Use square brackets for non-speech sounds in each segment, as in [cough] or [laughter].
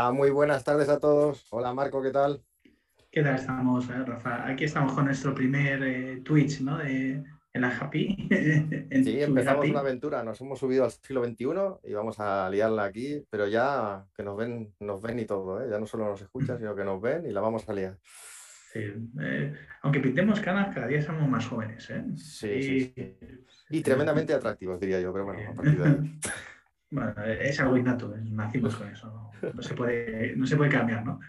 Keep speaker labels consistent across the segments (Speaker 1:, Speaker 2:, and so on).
Speaker 1: Hola, muy buenas tardes a todos. Hola Marco, ¿qué tal?
Speaker 2: ¿Qué tal estamos, eh, Rafa? Aquí estamos con nuestro primer eh, Twitch, ¿no? De, en la Happy. [laughs]
Speaker 1: sí, empezamos una aventura. Nos hemos subido al siglo XXI y vamos a liarla aquí, pero ya que nos ven, nos ven y todo, ¿eh? Ya no solo nos escuchan, sino que nos ven y la vamos a liar.
Speaker 2: Sí, aunque pintemos canas, cada día somos más jóvenes, ¿eh?
Speaker 1: Sí, sí, Y tremendamente atractivos, diría yo, pero bueno, a partir de ahí. [laughs]
Speaker 2: Bueno, es algo innato, nacimos con eso, no, se puede, no se puede cambiar, ¿no?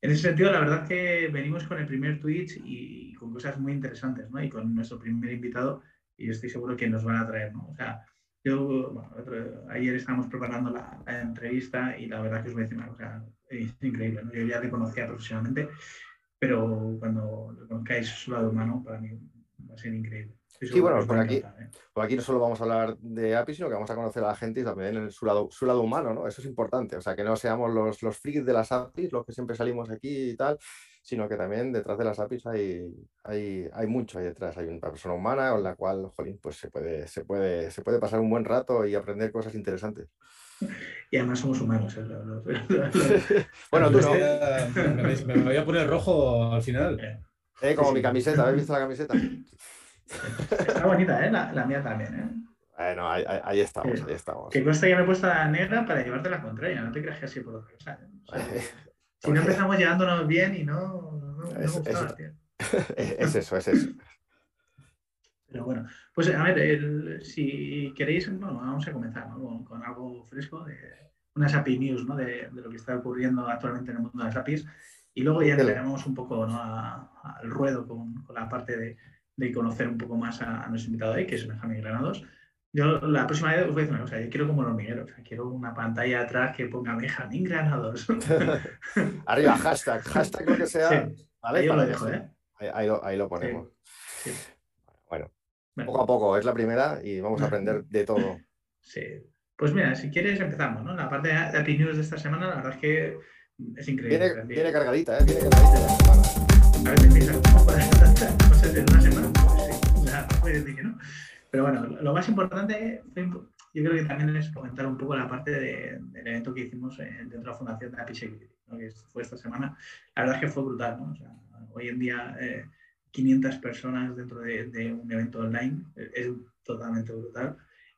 Speaker 2: En ese sentido, la verdad que venimos con el primer Twitch y, con cosas muy interesantes, ¿no? Y con nuestro primer invitado, y estoy seguro que nos van a traer, ¿no? O sea, yo, bueno, ayer estábamos preparando la, entrevista y la verdad que os voy a decir una cosa, es increíble, ¿no? Yo ya le conocía profesionalmente, pero cuando lo conozcáis su lado humano, para mí va a ser increíble.
Speaker 1: Sí, bueno, por aquí, ¿eh? por aquí no solo vamos a hablar de API, sino que vamos a conocer a la gente y también en su, lado, su lado humano, ¿no? Eso es importante. O sea, que no seamos los, los frikis de las APIs, los que siempre salimos aquí y tal, sino que también detrás de las APIs hay, hay, hay mucho ahí detrás. Hay una persona humana con la cual, jolín, pues se puede, se puede, se puede pasar un buen rato y aprender cosas interesantes.
Speaker 2: Y además somos humanos. ¿eh?
Speaker 1: bueno, tú no.
Speaker 3: Me, voy a poner rojo al final.
Speaker 1: Eh, como mi camiseta, ¿habéis visto la camiseta?
Speaker 2: Está bonita, ¿eh? La, mía también, ¿eh?
Speaker 1: Bueno, ahí, ahí, estamos, ahí estamos.
Speaker 2: Que cuesta que me he puesto la negra para llevarte la contraria, no te creas que así por otra cosa. ¿eh? si no empezamos llevándonos bien y no, no, [laughs] es,
Speaker 1: es, eso, es eso.
Speaker 2: Pero bueno, pues a ver, si queréis, bueno, vamos a comenzar ¿no? con, algo fresco, de unas API News, ¿no? De, de, lo que está ocurriendo actualmente en el mundo de las APIs. Y luego ya entraremos un poco ¿no? al ruedo con, con la parte de, de conocer un poco más a, nuestro invitado ahí, que es Benjamín Granados. Yo la próxima vez os voy a decir una cosa, yo quiero como los hormiguero, quiero una pantalla atrás que ponga Benjamín Granados. [laughs]
Speaker 1: Arriba, hashtag, hashtag lo que sea.
Speaker 2: Ahí, lo dejo, ¿eh?
Speaker 1: ahí, lo, ponemos. Bueno, poco a poco, es la primera y vamos a aprender [laughs] de todo.
Speaker 2: Sí. Pues mira, si quieres empezamos, ¿no? La parte de API News de esta semana, la verdad es que es increíble.
Speaker 1: Viene, viene cargadita, ¿eh? Viene cargadita.
Speaker 2: A ver, empieza cosas en una semana, pues puede decir que no. Pero bueno, lo más importante, yo creo que también es comentar un poco la parte del evento que hicimos dentro de la Fundación de API Security, que fue esta semana. La verdad es que fue brutal, ¿no? O sea, hoy en día, 500 eh, personas dentro de, un evento online es totalmente brutal.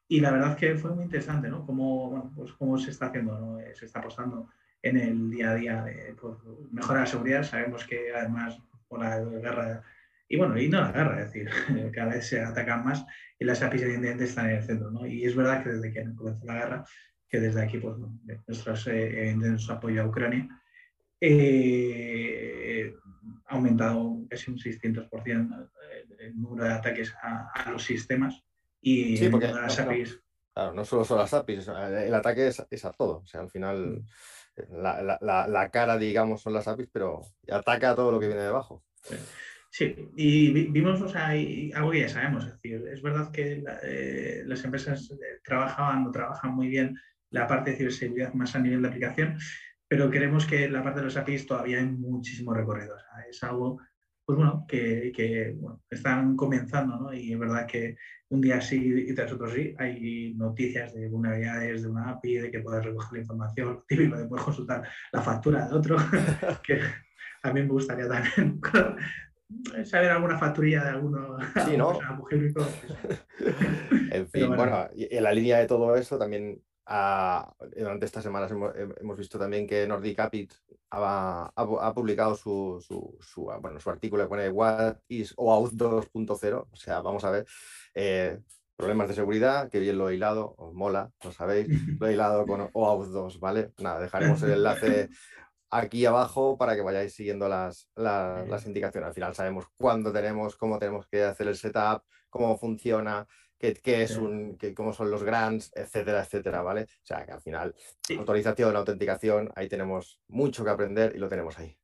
Speaker 2: Y la verdad es que fue muy interesante, ¿no? Cómo, bueno, pues cómo se está haciendo, ¿no? Se está apostando en el día a día de pues, mejorar la seguridad. Sabemos que además la guerra. Y bueno, y no la guerra, es decir, [laughs] cada vez se atacan más y las APIs evidentemente están en el centro, ¿no? Y es verdad que desde que comenzó la guerra, que desde aquí, pues, nuestros, eh, nuestro apoyo a Ucrania, eh, ha aumentado casi un 600% el número de ataques a, los sistemas y
Speaker 1: sí, porque las APIs. claro, no solo son las APIs, el ataque es, a todo. O sea, al final mm la, la, la, cara, digamos, son las APIs, pero ataca todo lo que viene debajo.
Speaker 2: Sí, y vimos o sea, algo que ya sabemos. Es decir, es verdad que eh, las empresas eh, trabajaban o trabajan muy bien la parte de ciberseguridad más a nivel de aplicación, pero creemos que la parte de los APIs todavía hay muchísimo recorrido. Es algo pues bueno, que, que bueno, están comenzando, ¿no? Y es verdad que un día sí y tras otro sí, hay noticias de vulnerabilidades de una API, de que puedes recoger la información, [laughs] típico de poder consultar la factura de otro, [laughs] que a mí me gustaría también [laughs] saber alguna facturilla de alguno.
Speaker 1: Sí, ¿no? en fin, bueno, en la línea de todo eso también durante estas semanas hemos, visto también que Nordic Capit ha, publicado su, su, bueno, su artículo que pone What is OAuth 2.0. O sea, vamos a ver. Eh, problemas de seguridad, que bien lo he hilado, os mola, lo sabéis, lo he hilado con [laughs] OAuth 2, ¿vale? Nada, dejaremos el enlace aquí abajo para que vayáis siguiendo las, las indicaciones. Al final sabemos cuándo tenemos, cómo tenemos que hacer el setup, cómo funciona, qué, es un, cómo son los grants, etcétera, etcétera, ¿vale? O sea, que al final, autorización, autenticación, ahí tenemos mucho que aprender y lo tenemos ahí.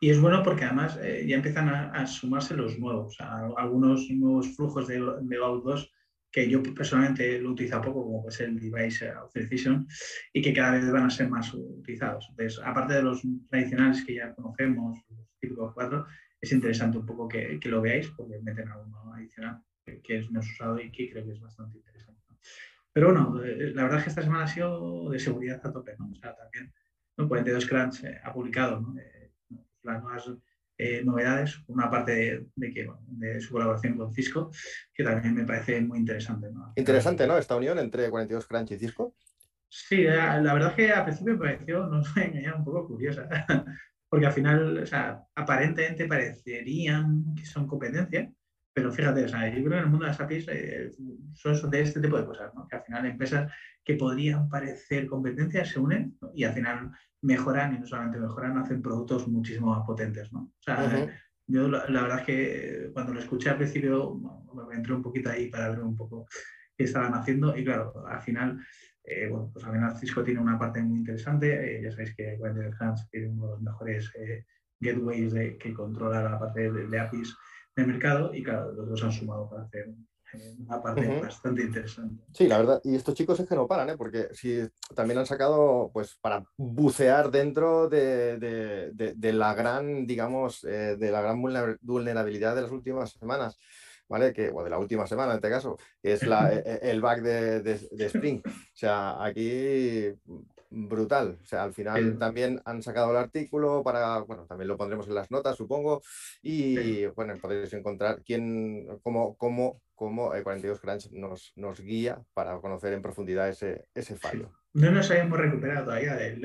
Speaker 2: Y es bueno porque además eh, ya empiezan a, sumarse los nuevos, algunos nuevos flujos de, de 2 que yo personalmente lo utilizo poco, como es el Device Authorization, y que cada vez van a ser más utilizados. Entonces, aparte de los tradicionales que ya conocemos, los típicos cuatro, es interesante un poco que, que lo veáis porque meten alguno adicional que es menos usado y que creo que es bastante interesante. Pero bueno, eh, la verdad es que esta semana ha sido de seguridad a tope, ¿no? O sea, también 42 Crunch ha publicado las nuevas novedades, una parte de, que, de su colaboración con Cisco, que también me parece muy interesante.
Speaker 1: Interesante, ¿no? Esta unión entre 42 Crunch y Cisco.
Speaker 2: Sí, la, verdad es que al principio me pareció, no sé, un poco curiosa, [laughs] porque al final, o sea, aparentemente parecerían que son competencias, pero fíjate, o sea, yo creo que en el mundo de las APIs eh, son de este tipo de cosas, ¿no? que al final empresas que podrían parecer competencias se unen y al final mejoran y no solamente mejoran, hacen productos muchísimo más potentes. ¿no? O sea, yo la, verdad es que cuando lo escuché al principio, me entré un poquito ahí para ver un poco qué estaban haciendo y claro, al final eh, bueno, pues al final Cisco tiene una parte muy interesante. Eh, ya sabéis que Wendell Hans tiene uno de los mejores eh, gateways de, que controla la parte de, APIs del mercado y claro, los dos han sumado para hacer una parte bastante interesante.
Speaker 1: Sí, la verdad. Y estos chicos es que no paran, ¿eh? porque si también han sacado, pues, para bucear dentro de, de, de la gran, digamos, de la gran vulnerabilidad de las últimas semanas. ¿vale? Que, o de la última semana en este caso, que es la, [laughs] e, e, el back de, de, Spring. O sea, aquí brutal. O sea, al final también han sacado el artículo para, bueno, también lo pondremos en las notas, supongo, y bueno, podréis encontrar quién, cómo, cómo, cómo el 42 Crunch nos, nos guía para conocer en profundidad ese, ese fallo.
Speaker 2: No nos habíamos recuperado todavía del,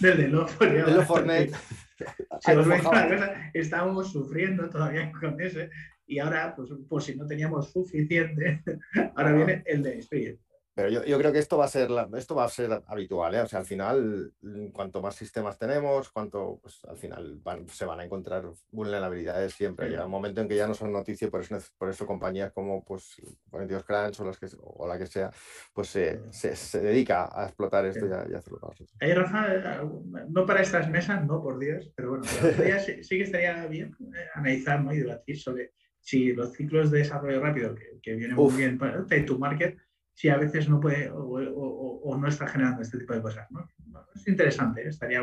Speaker 2: del, del, del, [laughs] [laughs] estábamos sufriendo todavía con ese. Y ahora, pues, pues si no teníamos suficiente, [laughs] ahora viene el de Spirit.
Speaker 1: Pero yo, yo, creo que esto va a ser, esto va a ser habitual, ¿eh? O sea, al final, mm, cuanto más sistemas tenemos, cuanto, pues al final se van a encontrar vulnerabilidades siempre. Llega un momento en que ya no son noticias, por eso, por eso compañías como pues 42 Crunch o, las que, o la que sea, pues se, se, dedica a explotar esto y a, hacerlo.
Speaker 2: Ahí, Rafa, no para estas mesas, no por Dios, pero bueno, sí, sí, que estaría bien eh, analizar ¿no? y debatir sobre si los ciclos de desarrollo rápido, que, que vienen muy bien para to market, si a veces no puede o, no está generando este tipo de cosas. ¿no? Es interesante, ¿eh? estaría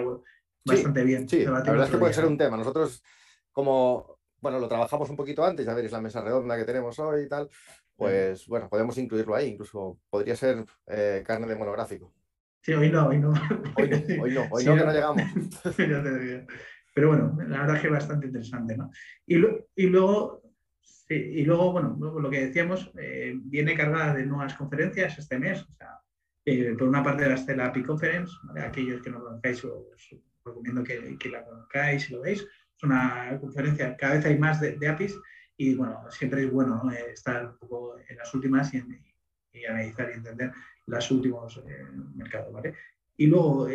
Speaker 2: bastante bien.
Speaker 1: Sí, la verdad es que puede ser un tema. Nosotros, como bueno, lo trabajamos un poquito antes, ya veréis la mesa redonda que tenemos hoy y tal, pues bueno, podemos incluirlo ahí, incluso podría ser eh, carne de monográfico.
Speaker 2: Sí, hoy no, hoy no.
Speaker 1: Hoy no, hoy no, hoy [laughs] no que no llegamos. [laughs]
Speaker 2: Pero bueno, la verdad es que es bastante interesante, ¿no? Y, y luego y luego, bueno, lo que decíamos, eh, viene cargada de nuevas conferencias este mes. O sea, eh, por una parte de la Stella API Conference, aquellos que no conozcáis, os recomiendo que, que, la conozcáis y lo veis. Es una conferencia, cada vez hay más de, APIs y bueno, siempre es bueno eh, estar un poco en las últimas y, analizar y entender los últimos mercados. ¿vale? Y luego,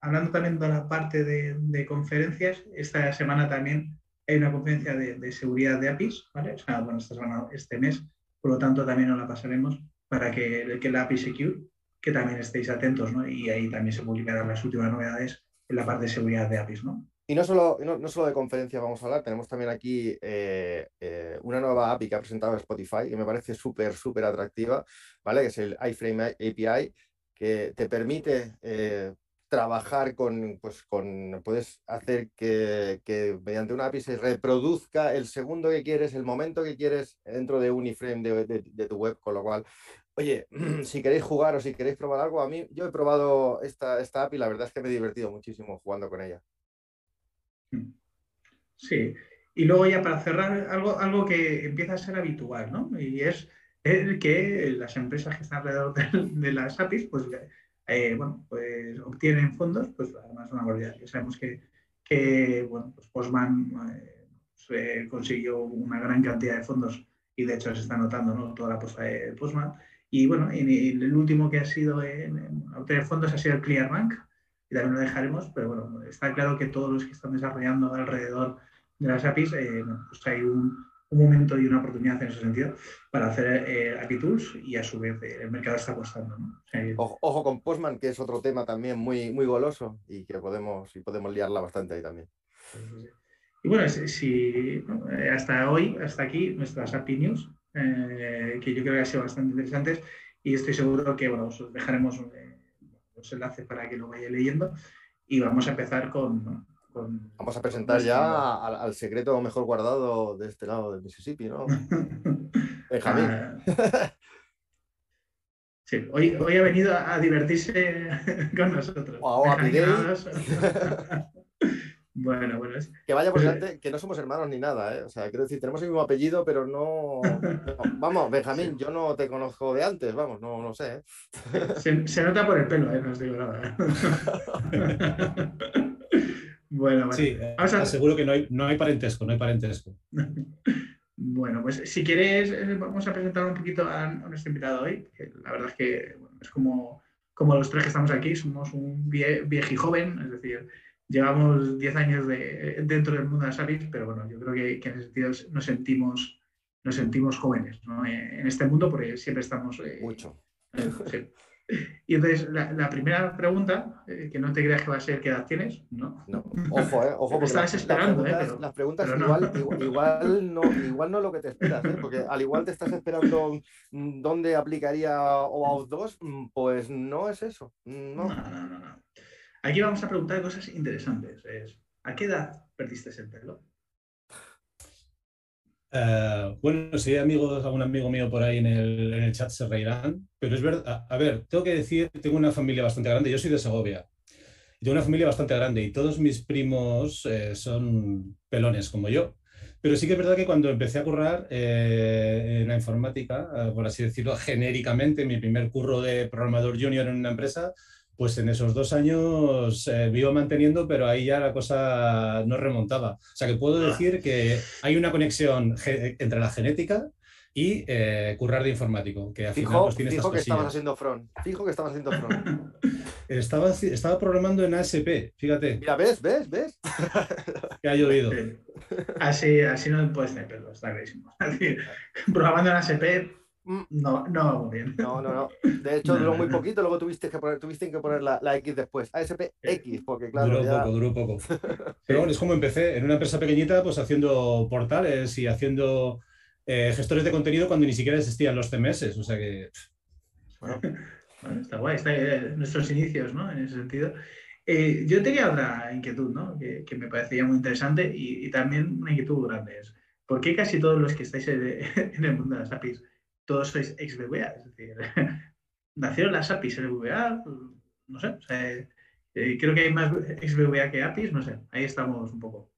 Speaker 2: hablando también de la parte de, de conferencias, esta semana también hay una conferencia de, seguridad de APIs, ¿vale? O sea, bueno, esta semana, este mes, por lo tanto también nos la pasaremos para que, que la API Secure, que también estéis atentos, ¿no? Y ahí también se publicarán las últimas novedades en la parte de seguridad de APIs, ¿no?
Speaker 1: Y no solo, no, solo de conferencia vamos a hablar, tenemos también aquí eh, eh, una nueva API que ha presentado Spotify que me parece súper, súper atractiva, ¿vale? Que es el iFrame API, que te permite eh, trabajar con, pues con, puedes hacer que, que, mediante una API se reproduzca el segundo que quieres, el momento que quieres dentro de un iframe de, de, tu web, con lo cual, oye, [clears throat] si queréis jugar o si queréis probar algo, a mí, yo he probado esta, esta API, la verdad es que me he divertido muchísimo jugando con ella.
Speaker 2: Sí, y luego ya para cerrar, algo, algo que empieza a ser habitual, ¿no? Y es el que las empresas que están alrededor de, de las APIs, pues eh, bueno, pues obtienen fondos, pues además una barbaridad. Ya sabemos que, que bueno, pues Postman eh, consiguió una gran cantidad de fondos y de hecho se está notando ¿no? toda la posta de Postman. Y bueno, y, el último que ha sido en, obtener fondos ha sido el ClearBank, y también lo dejaremos, pero bueno, está claro que todos los que están desarrollando alrededor de las APIs, eh, pues hay un, un momento y una oportunidad en ese sentido para hacer eh, API Tools y a su vez eh, el mercado está apostando.
Speaker 1: ojo, con Postman, que es otro tema también muy, muy goloso y que podemos, y podemos liarla bastante ahí también.
Speaker 2: Y bueno, si, eh, hasta hoy, hasta aquí, nuestras API News, eh, que yo creo que han sido bastante interesantes y estoy seguro que bueno, os dejaremos los enlaces para que lo vayáis leyendo y vamos a empezar con,
Speaker 1: Vamos a presentar ya al, secreto mejor guardado de este lado del Mississippi, ¿no? [laughs] Benjamín.
Speaker 2: Ah. [laughs] Sí, hoy, hoy ha venido a, divertirse [laughs] con nosotros.
Speaker 1: Wow,
Speaker 2: Bueno, bueno. Es...
Speaker 1: Que vaya por delante, que no somos hermanos ni nada, ¿eh? O sea, quiero decir, tenemos el mismo apellido, pero no. Vamos, Benjamín, yo no te conozco de antes, vamos, no, no sé.
Speaker 2: ¿eh? Se, nota por el pelo, ¿eh? No os digo nada. Bueno, bueno.
Speaker 3: Sí, Vamos a... aseguro que no hay, no hay parentesco, no hay parentesco. [laughs]
Speaker 2: Bueno, pues si quieres, eh, vamos a presentar un poquito a, nuestro invitado hoy. la verdad es que es como, como los tres que estamos aquí, somos un vie, viejo y joven, es decir, llevamos 10 años de, dentro del mundo de las APIs, pero bueno, yo creo que, en ese sentido nos sentimos, nos sentimos jóvenes eh, en este mundo porque siempre estamos...
Speaker 1: Eh, Mucho.
Speaker 2: Y entonces, la, primera pregunta, eh, que no te creas que va a ser qué edad tienes, ¿no?
Speaker 1: No, ojo, eh, ojo, porque
Speaker 2: Estabas esperando,
Speaker 1: las preguntas, las preguntas igual, igual, no, igual no es lo que te esperas, porque al igual te estás esperando mm, dónde aplicaría OAuth 2, mm, pues no es eso.
Speaker 2: No, no, no. no. Aquí vamos a preguntar cosas interesantes. ¿A qué edad perdiste el pelo?
Speaker 3: Uh, bueno, si hay amigos, algún amigo mío por ahí en el, en el, chat se reirán, pero es verdad, a, ver, tengo que decir, tengo una familia bastante grande, yo soy de Segovia, y tengo una familia bastante grande y todos mis primos eh, son pelones como yo, pero sí que es verdad que cuando empecé a currar eh, en la informática, por así decirlo, genéricamente, mi primer curro de programador junior en una empresa, pues en esos dos años eh, vivo manteniendo, pero ahí ya la cosa no remontaba. O sea que puedo ah. decir que hay una conexión entre la genética y eh, currar de informático, que al
Speaker 1: fijo,
Speaker 3: final pues, tiene
Speaker 1: fijo que estabas haciendo front, fijo que estabas haciendo front. [laughs]
Speaker 3: Estaba, estaba programando en ASP, fíjate.
Speaker 1: Mira, ¿ves? ¿Ves? ¿Ves? [laughs]
Speaker 3: que ha llovido.
Speaker 2: Así, así no puedes tener pelo, está clarísimo. [laughs] programando en ASP Mm. No, no bien.
Speaker 1: No, no, no. De [laughs] hecho, duró muy poquito, luego tuviste que poner, tuviste que poner la, la X después. ASPX, porque claro.
Speaker 3: Duró poco, duró poco. [laughs] Pero bueno, es como empecé, en una empresa pequeñita, pues haciendo portales y haciendo eh, gestores de contenido cuando ni siquiera existían los CMS. O sea que.
Speaker 2: Bueno. está guay, está eh, nuestros inicios, ¿no? En ese sentido. Eh, yo tenía otra inquietud, ¿no? Que, que me parecía muy interesante y, y, también una inquietud grande. Es, ¿Por qué casi todos los que estáis en, [laughs] en el mundo de las APIs todos sois ex VBA, es decir, [laughs] nacieron las APIs en VBA, no sé, eh, creo que hay más ex VBA que APIs, no sé, ahí estamos un poco.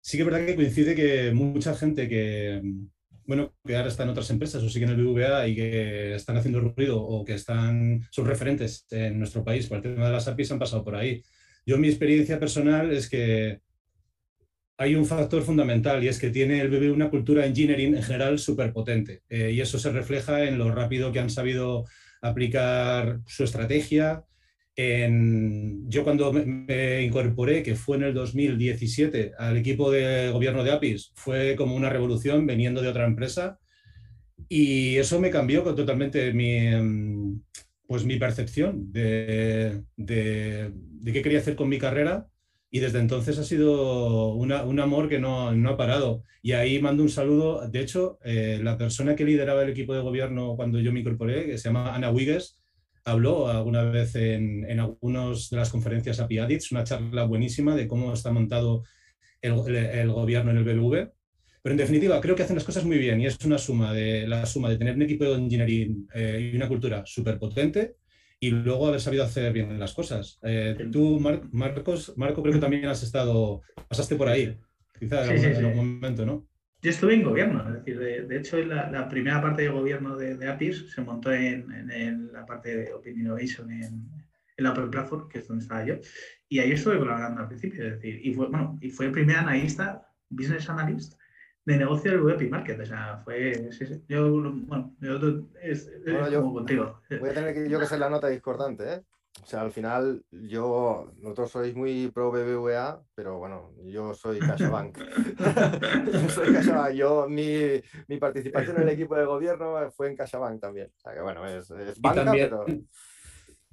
Speaker 3: Sí que es verdad que coincide que mucha gente que, bueno, que ahora está en otras empresas o siguen el VBA y que están haciendo ruido o que están, son referentes en nuestro país por el tema de las APIs han pasado por ahí. Yo mi experiencia personal es que hay un factor fundamental y es que tiene el BB una cultura engineering en general súper potente eh, y eso se refleja en lo rápido que han sabido aplicar su estrategia. Yo cuando me, incorporé, que fue en el 2017, al equipo de gobierno de APIS, fue como una revolución veniendo de otra empresa y eso me cambió totalmente mi, em, pues mi percepción de, de qué quería hacer con mi carrera y desde entonces ha sido un amor que no, ha parado. Y ahí mando un saludo. De hecho, eh, la persona que lideraba el equipo de gobierno cuando yo me incorporé, que se llama Ana Wigues, habló alguna vez en, en algunas de las conferencias API Addicts, una charla buenísima de cómo está montado el, gobierno en el BBV. Pero en definitiva, creo que hacen las cosas muy bien y es una suma de la suma de tener un equipo de engineering eh, y una cultura súper potente y luego haber sabido hacer bien las cosas. Eh, tú, Marcos, Marco, creo que también has estado, pasaste por ahí, quizás en, algún, momento, ¿no?
Speaker 2: Yo estuve en gobierno, es decir, de, hecho la, la, primera parte de gobierno de, APIS se montó en, en, la parte de Open Innovation en, en, la Open Platform, que es donde estaba yo, y ahí estuve colaborando al principio, es decir, y fue, bueno, y fue el primer analista, business analyst, de negocio del web y market. O sea, fue. Yo, bueno, yo, es, como contigo.
Speaker 1: Voy a tener que, yo que ser la nota discordante, ¿eh? O sea, al final, yo, nosotros sois muy pro BBVA, pero bueno, yo soy CaixaBank. yo [laughs] soy CaixaBank. Yo, mi, mi, participación en el equipo de gobierno fue en CaixaBank también. O sea, que bueno, es, es banca, también, pero...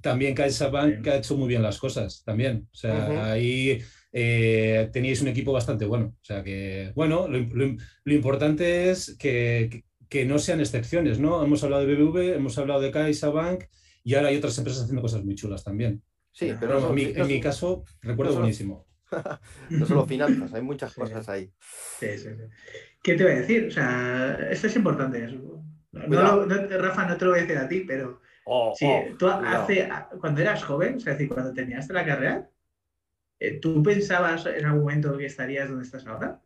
Speaker 3: También CaixaBank ha hecho muy bien las cosas, también. O sea, ahí eh, teníais un equipo bastante bueno. O sea que, bueno, lo, importante es que, que, no sean excepciones, ¿no? Hemos hablado de BBV, hemos hablado de CaixaBank y ahora hay otras empresas haciendo cosas muy chulas también.
Speaker 1: Sí, pero,
Speaker 3: en, mi, caso recuerdo buenísimo. [laughs]
Speaker 1: no solo finanzas, hay muchas cosas ahí.
Speaker 2: Sí, sí, sí. ¿Qué te voy a decir? O sea, esto es importante. No, Rafa, no te lo voy a decir a ti, pero oh, sí, oh, tú hace, cuando eras joven, es decir, cuando terminaste la carrera, ¿tú pensabas en algún momento que estarías donde estás ahora?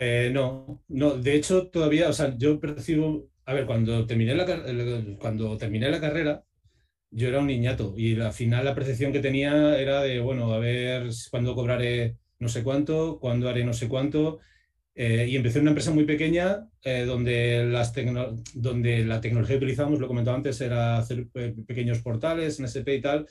Speaker 3: Eh, no, no, de hecho todavía, o sea, yo percibo, a ver, cuando terminé la, cuando terminé la carrera, yo era un niñato y al final la percepción que tenía era de, bueno, a ver cuándo cobraré no sé cuánto, cuándo haré no sé cuánto. Eh, y empecé en una empresa muy pequeña eh, donde, las donde la tecnología que utilizábamos, lo comentaba antes, era hacer pequeños portales en y tal.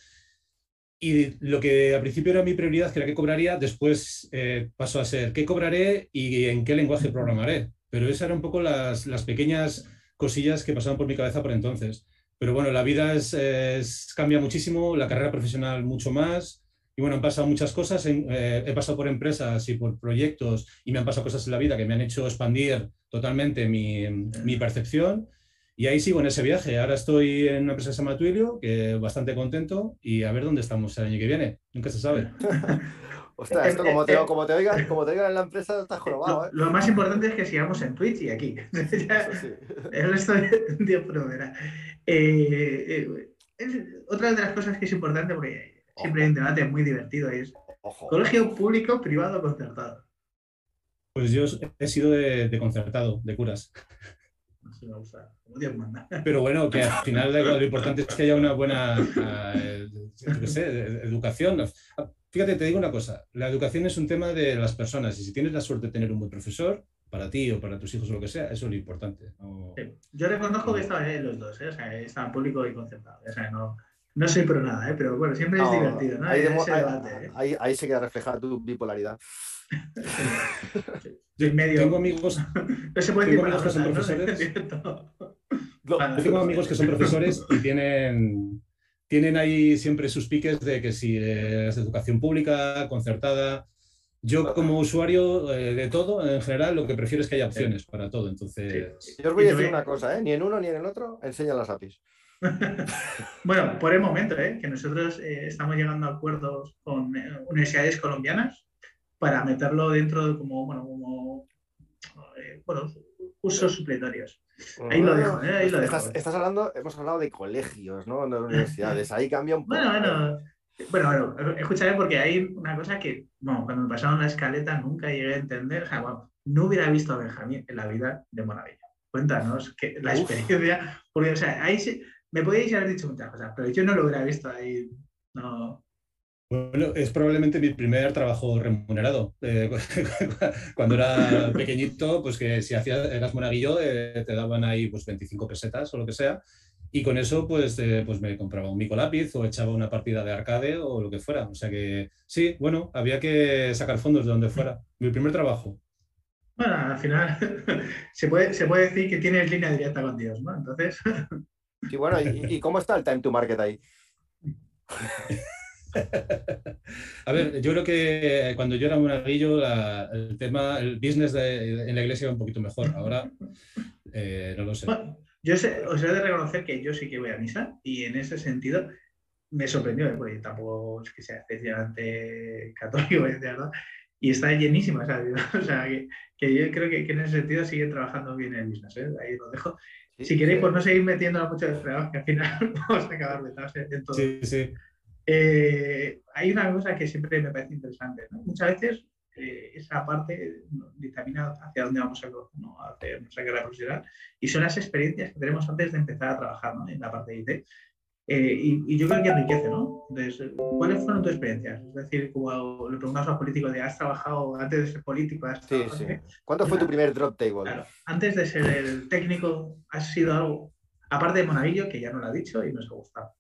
Speaker 3: Y lo que al principio era mi prioridad, que era qué cobraría, después eh, pasó a ser qué cobraré y en qué lenguaje programaré. Pero esas eran un poco las, las pequeñas cosillas que pasaban por mi cabeza por entonces. Pero bueno, la vida es, cambia muchísimo, la carrera profesional mucho más. Y bueno, han pasado muchas cosas. Eh, he pasado por empresas y por proyectos y me han pasado cosas en la vida que me han hecho expandir totalmente mi, mi percepción. Y ahí sigo en ese viaje. Ahora estoy en una empresa que se llama Twilio, que bastante contento, y a ver dónde estamos el año que viene. Nunca se sabe. [laughs]
Speaker 1: Ostras, esto como te, como te oigan, como te en la empresa estás jorobado,
Speaker 2: ¿eh? Lo, más importante es que sigamos en Twitch y aquí. [laughs] El resto de [laughs] proveerá. Eh, eh, otra de las cosas que es importante, porque siempre hay un debate muy divertido, es colegio público, privado, concertado.
Speaker 3: Pues yo he sido de, concertado, de curas.
Speaker 2: No se me gusta, como Dios manda.
Speaker 3: Pero bueno, que al final lo importante es que haya una buena [laughs] educación. Fíjate, te digo una cosa, la educación es un tema de las personas y si tienes la suerte de tener un buen profesor, para ti o para tus hijos o lo que sea, eso es lo importante.
Speaker 2: Yo reconozco que estaba en los dos, ¿eh? o sea, estaba público y concertado. O sea, no, no soy pro nada, ¿eh? pero bueno, siempre es divertido, ¿no? Ahí,
Speaker 1: ¿eh? ahí, ahí, se queda reflejada tu bipolaridad.
Speaker 3: Yo medio... Tengo amigos, [laughs] no se puede tengo amigos que son profesores. [laughs] tengo amigos que son profesores y [laughs] tienen, tienen ahí siempre sus piques de que si es educación pública, concertada, yo como usuario eh, de todo, en general, lo que prefiero es que haya opciones para todo. Entonces...
Speaker 1: Yo os voy a decir una cosa, ¿eh? ni en uno ni en el otro enseña las APIs. [laughs]
Speaker 2: bueno, por el momento, ¿eh? que nosotros eh, estamos llegando a acuerdos con universidades colombianas para meterlo dentro de como, bueno, como bueno, usos supletorios. Ahí lo dejo, ahí lo dejo.
Speaker 1: Estás, hablando, hemos hablado de colegios, ¿no? De universidades. Ahí cambia un poco.
Speaker 2: Bueno, bueno. Bueno, bueno, escúchame porque hay una cosa que, bueno, cuando me pasaron la escaleta nunca llegué a entender, o sea, bueno, no hubiera visto a Benjamín en la vida de Monavillo. Cuéntanos que la experiencia, porque, o sea, ahí sí, me podéis haber dicho muchas cosas, pero yo no lo hubiera visto ahí, no.
Speaker 3: Bueno, es probablemente mi primer trabajo remunerado. Eh, [laughs] cuando era pequeñito, pues que si hacías, eras monaguillo, eh, te daban ahí pues 25 pesetas o lo que sea, y con eso, pues, eh, pues me compraba un lápiz o echaba una partida de arcade o lo que fuera. O sea que sí, bueno, había que sacar fondos de donde fuera. Mi primer trabajo.
Speaker 2: Bueno, al final [laughs] se puede, se puede decir que tienes línea directa con Dios, ¿no? Entonces.
Speaker 1: Sí, bueno, ¿y, cómo está el time to market ahí? [laughs]
Speaker 3: A ver, yo creo que cuando yo era un aguillo, el tema, el business en la iglesia era un poquito mejor. Ahora, eh, no lo sé.
Speaker 2: Yo os he de reconocer que yo sí que voy a misa y en ese sentido me sorprendió, ¿eh? porque tampoco es que sea especialmente católico, [laughs] ¿verdad? Y está llenísima, o sea, [laughs] que, yo creo que, en ese sentido sigue trabajando bien el business, ¿eh? ahí lo dejo. si queréis, por no seguir metiendo mucho de fregados, que al final [laughs] vamos a acabar metados en todo. Sí, sí. Eh, hay una cosa que siempre me parece interesante, ¿no? Muchas veces eh, esa parte dictamina hacia dónde vamos a, ¿no? hacer nuestra carrera profesional y son las experiencias que tenemos antes de empezar a trabajar ¿no? en la parte de IT. Eh, y, yo creo que enriquece, ¿no? Entonces, ¿cuáles fueron tus experiencias? Es decir, como le preguntamos a los políticos de ¿has trabajado antes de ser político?
Speaker 1: sí, sí. ¿Cuánto fue tu primer drop table?
Speaker 2: Claro, antes de ser el técnico, ¿has sido algo, aparte de Monavillo, que ya no lo ha dicho y nos ha gustado?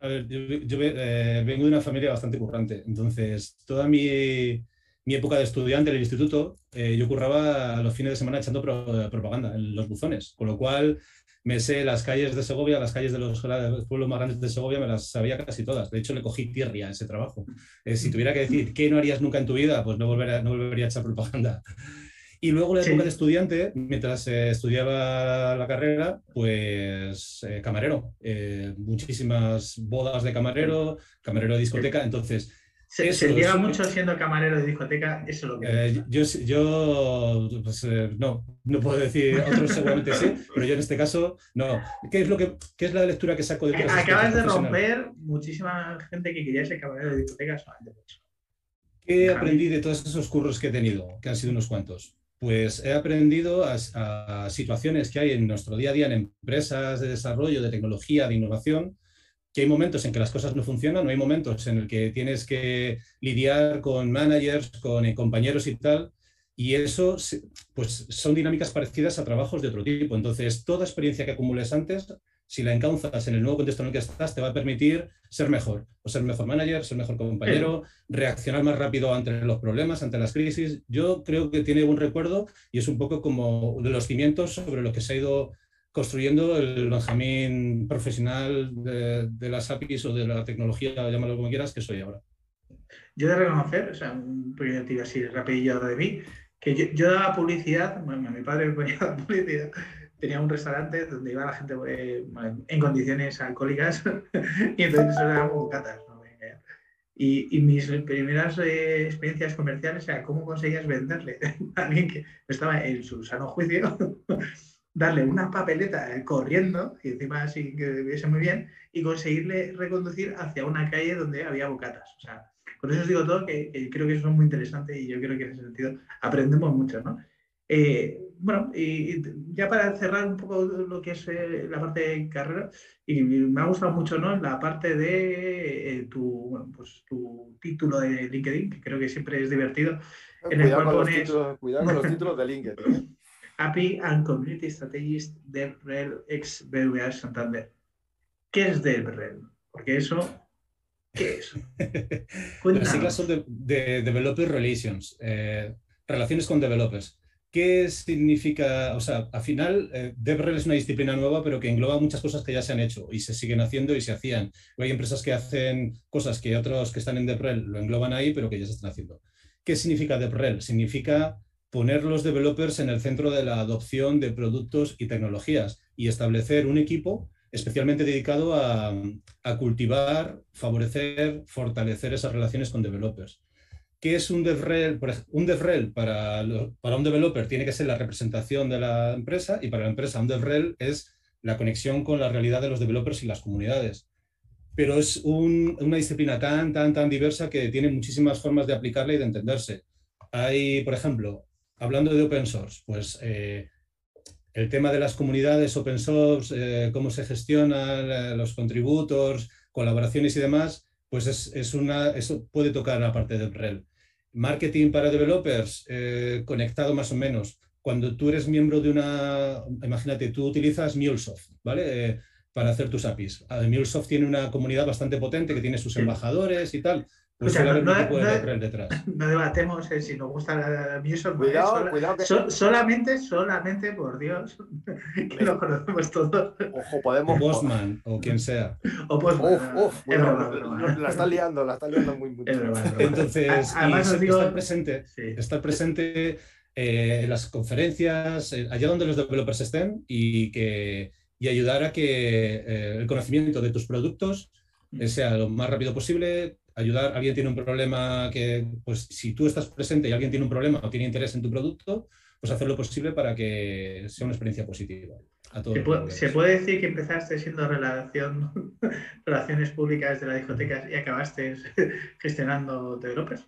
Speaker 3: A ver, yo, eh, vengo de una familia bastante currante, entonces toda mi, mi época de estudiante en el instituto, eh, yo curraba los fines de semana echando propaganda en los buzones, con lo cual me sé las calles de Segovia, las calles de los, pueblos más grandes de Segovia, me las sabía casi todas. De hecho, le cogí tierra a ese trabajo. Eh, si tuviera que decir qué no harías nunca en tu vida, pues no volvería, no volvería a echar propaganda. Y luego la época de estudiante, mientras eh, estudiaba la carrera, pues camarero. muchísimas bodas de camarero, camarero de discoteca. Entonces,
Speaker 2: Se, se llega mucho siendo camarero de discoteca, eso es lo que...
Speaker 3: Eh, yo, yo pues, eh, no, no puedo decir, otros seguramente sí, [laughs] pero yo en este caso no. ¿Qué es, lo que, qué es la lectura que saco de
Speaker 2: Acabas de romper muchísima gente que quería ser camarero de discoteca solamente por eso.
Speaker 3: ¿Qué aprendí de todos esos curros que he tenido, que han sido unos cuantos? Pues he aprendido a, situaciones que hay en nuestro día a día en empresas de desarrollo, de tecnología, de innovación, que hay momentos en que las cosas no funcionan, no hay momentos en el que tienes que lidiar con managers, con eh, compañeros y tal, y eso pues son dinámicas parecidas a trabajos de otro tipo. Entonces, toda experiencia que acumules antes si la encauzas en el nuevo contexto en el que estás, te va a permitir ser mejor, o ser mejor manager, ser mejor compañero, reaccionar más rápido ante los problemas, ante las crisis. Yo creo que tiene buen recuerdo y es un poco como de los cimientos sobre los que se ha ido construyendo el Benjamín profesional de, las APIs o de la tecnología, llámalo como quieras, que soy ahora.
Speaker 2: Yo de reconocer, o sea, un pequeño así rapidillo de mí, que yo, daba publicidad, bueno, mi padre me [laughs] ponía publicidad tenía un restaurante donde iba la gente eh, en condiciones alcohólicas [laughs] y entonces eso eran bocatas. ¿no? Y, y, mis primeras eh, experiencias comerciales era cómo conseguías venderle [laughs] a alguien que estaba en su sano juicio, [laughs] darle una papeleta eh, corriendo, y encima así que viese muy bien, y conseguirle reconducir hacia una calle donde había bocatas. O sea, con eso os digo todo, que, que creo que eso es muy interesante y yo creo que en ese sentido aprendemos mucho, ¿no? Eh, bueno, y ya para cerrar un poco lo que es eh, la parte de carrera, y me ha gustado mucho ¿no? la parte de eh, tu, pues, tu título de LinkedIn, que creo que siempre es divertido.
Speaker 1: En cuidado, con los títulos, cuidado con los [laughs] títulos de LinkedIn.
Speaker 2: API and Community Strategist de REL ex BVA Santander. ¿Qué es DevRel? Porque eso, ¿qué es? [laughs]
Speaker 3: Las siglas son de, Developer Relations, relaciones con developers. ¿Qué significa? O sea, al final, eh, DevRel es una disciplina nueva, pero que engloba muchas cosas que ya se han hecho y se siguen haciendo y se hacían. Hay empresas que hacen cosas que otros que están en DevRel lo engloban ahí, pero que ya se están haciendo. ¿Qué significa DevRel? Significa poner los developers en el centro de la adopción de productos y tecnologías y establecer un equipo especialmente dedicado a, a cultivar, favorecer, fortalecer esas relaciones con developers. ¿Qué es un DevRel? Un DevRel para, para un developer tiene que ser la representación de la empresa y para la empresa un DevRel es la conexión con la realidad de los developers y las comunidades. Pero es una disciplina tan, tan, tan diversa que tiene muchísimas formas de aplicarla y de entenderse. Hay, por ejemplo, hablando de open source, pues eh, el tema de las comunidades open source, eh, cómo se gestionan los contributors, colaboraciones y demás, pues es, una, eso puede tocar la parte de REL. Marketing para developers, eh, conectado más o menos. Cuando tú eres miembro de una, imagínate, tú utilizas MuleSoft, ¿vale? Eh, para hacer tus APIs. Ah, MuleSoft tiene una comunidad bastante potente que tiene sus embajadores y tal.
Speaker 2: Pues no, no, debatemos eh, si nos gusta la Muson. Cuidado, cuidado que... solamente, solamente por Dios, [laughs] que lo conocemos todos.
Speaker 1: Ojo, podemos.
Speaker 3: O Bosman, o quien sea.
Speaker 2: O Bosman. Uf, uf,
Speaker 1: la está liando, la está liando muy mucho.
Speaker 3: Entonces, Además, digo... estar presente, estar presente eh, en las conferencias, eh, allá donde los developers estén, y, que, y ayudar a que el conocimiento de tus productos mm. sea lo más rápido posible, ayudar, alguien tiene un problema que, pues si tú estás presente y alguien tiene un problema o tiene interés en tu producto, pues hacer lo posible para que sea una experiencia positiva.
Speaker 2: ¿Se, puede, decir que empezaste siendo relación, [laughs] relaciones públicas de la discoteca y acabaste [laughs] gestionando developers?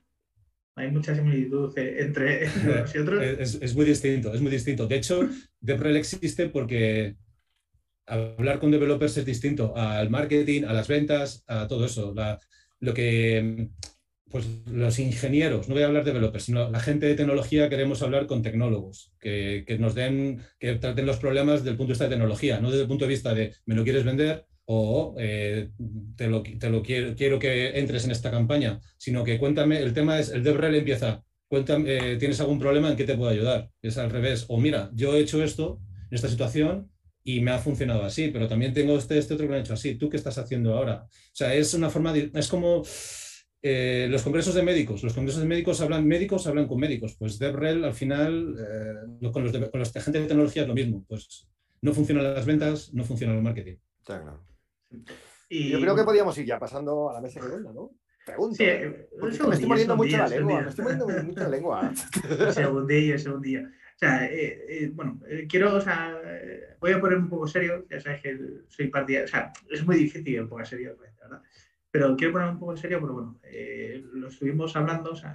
Speaker 2: Hay mucha similitud entre unos y [laughs] otros.
Speaker 3: Es, muy distinto, es muy distinto. De hecho, DevRel existe porque hablar con developers es distinto al marketing, a las ventas, a todo eso. La, lo que pues los ingenieros, no voy a hablar de developers, sino la gente de tecnología queremos hablar con tecnólogos, que, nos den, que traten los problemas desde el punto de vista de tecnología, no desde el punto de vista de me lo quieres vender o eh, te, lo, te lo, quiero, quiero que entres en esta campaña, sino que cuéntame, el tema es, el DevRel empieza, cuéntame, eh, ¿tienes algún problema en qué te puedo ayudar? Es al revés, o mira, yo he hecho esto en esta situación y me ha funcionado así, pero también tengo este, este otro que me ha hecho así. ¿Tú qué estás haciendo ahora? O sea, es una forma, de, es como eh, los congresos de médicos. Los congresos de médicos hablan, médicos hablan con médicos. Pues DevRel al final, eh, con, los de, con los de gente de tecnología es lo mismo. Pues no funcionan las ventas, no funciona el marketing.
Speaker 1: Está claro. Y... Yo creo que podríamos ir ya pasando a la mesa redonda, ¿no? Pregunto.
Speaker 2: Sí,
Speaker 1: ¿eh? me estoy muriendo mucho la lengua. Me estoy muriendo mucho la lengua.
Speaker 2: Un segundillo, un segundillo. O sea, eh, eh, bueno, eh, quiero, o sea, eh, voy a poner un poco serio, ya sabes que soy partidario, o sea, es muy difícil ponga serio, ¿verdad? Pero quiero poner un poco serio, pero bueno, eh, lo estuvimos hablando, o sea,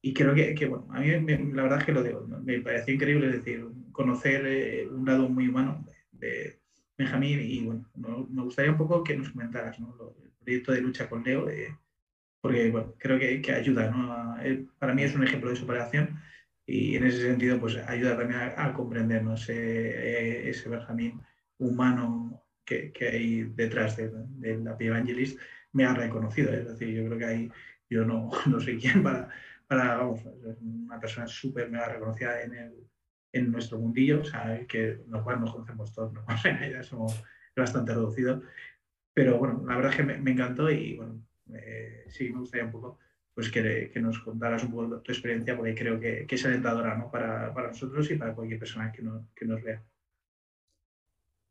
Speaker 2: y creo que, que, bueno, a mí me- la verdad es que lo digo, me pareció increíble, es decir, conocer eh, un lado muy humano de, de Benjamín y bueno, no- me gustaría un poco que nos comentaras, ¿no? Lo- el proyecto de lucha con Leo, porque bueno, creo que, que ayuda, ¿no? A- para mí es un ejemplo de superación y en ese sentido pues ayuda también a, a comprender ¿no? ese, eh, ese Benjamín humano que, que hay detrás de, de la Pie Evangelist me ha reconocido, ¿eh? es decir, yo creo que ahí yo no, [laughs] no sé quién para, para vamos, una persona súper mega reconocida en, el, en nuestro mundillo, o sea, que lo cual nos conocemos todos, ¿no? [laughs] O sea, ya somos bastante reducidos, pero bueno, la verdad es que me, me encantó y bueno, eh, sí me gustaría un poco pues que, que, nos contaras un poco tu experiencia, porque creo que, que es alentadora ¿no? para, para, nosotros y para cualquier persona que, no, que nos vea.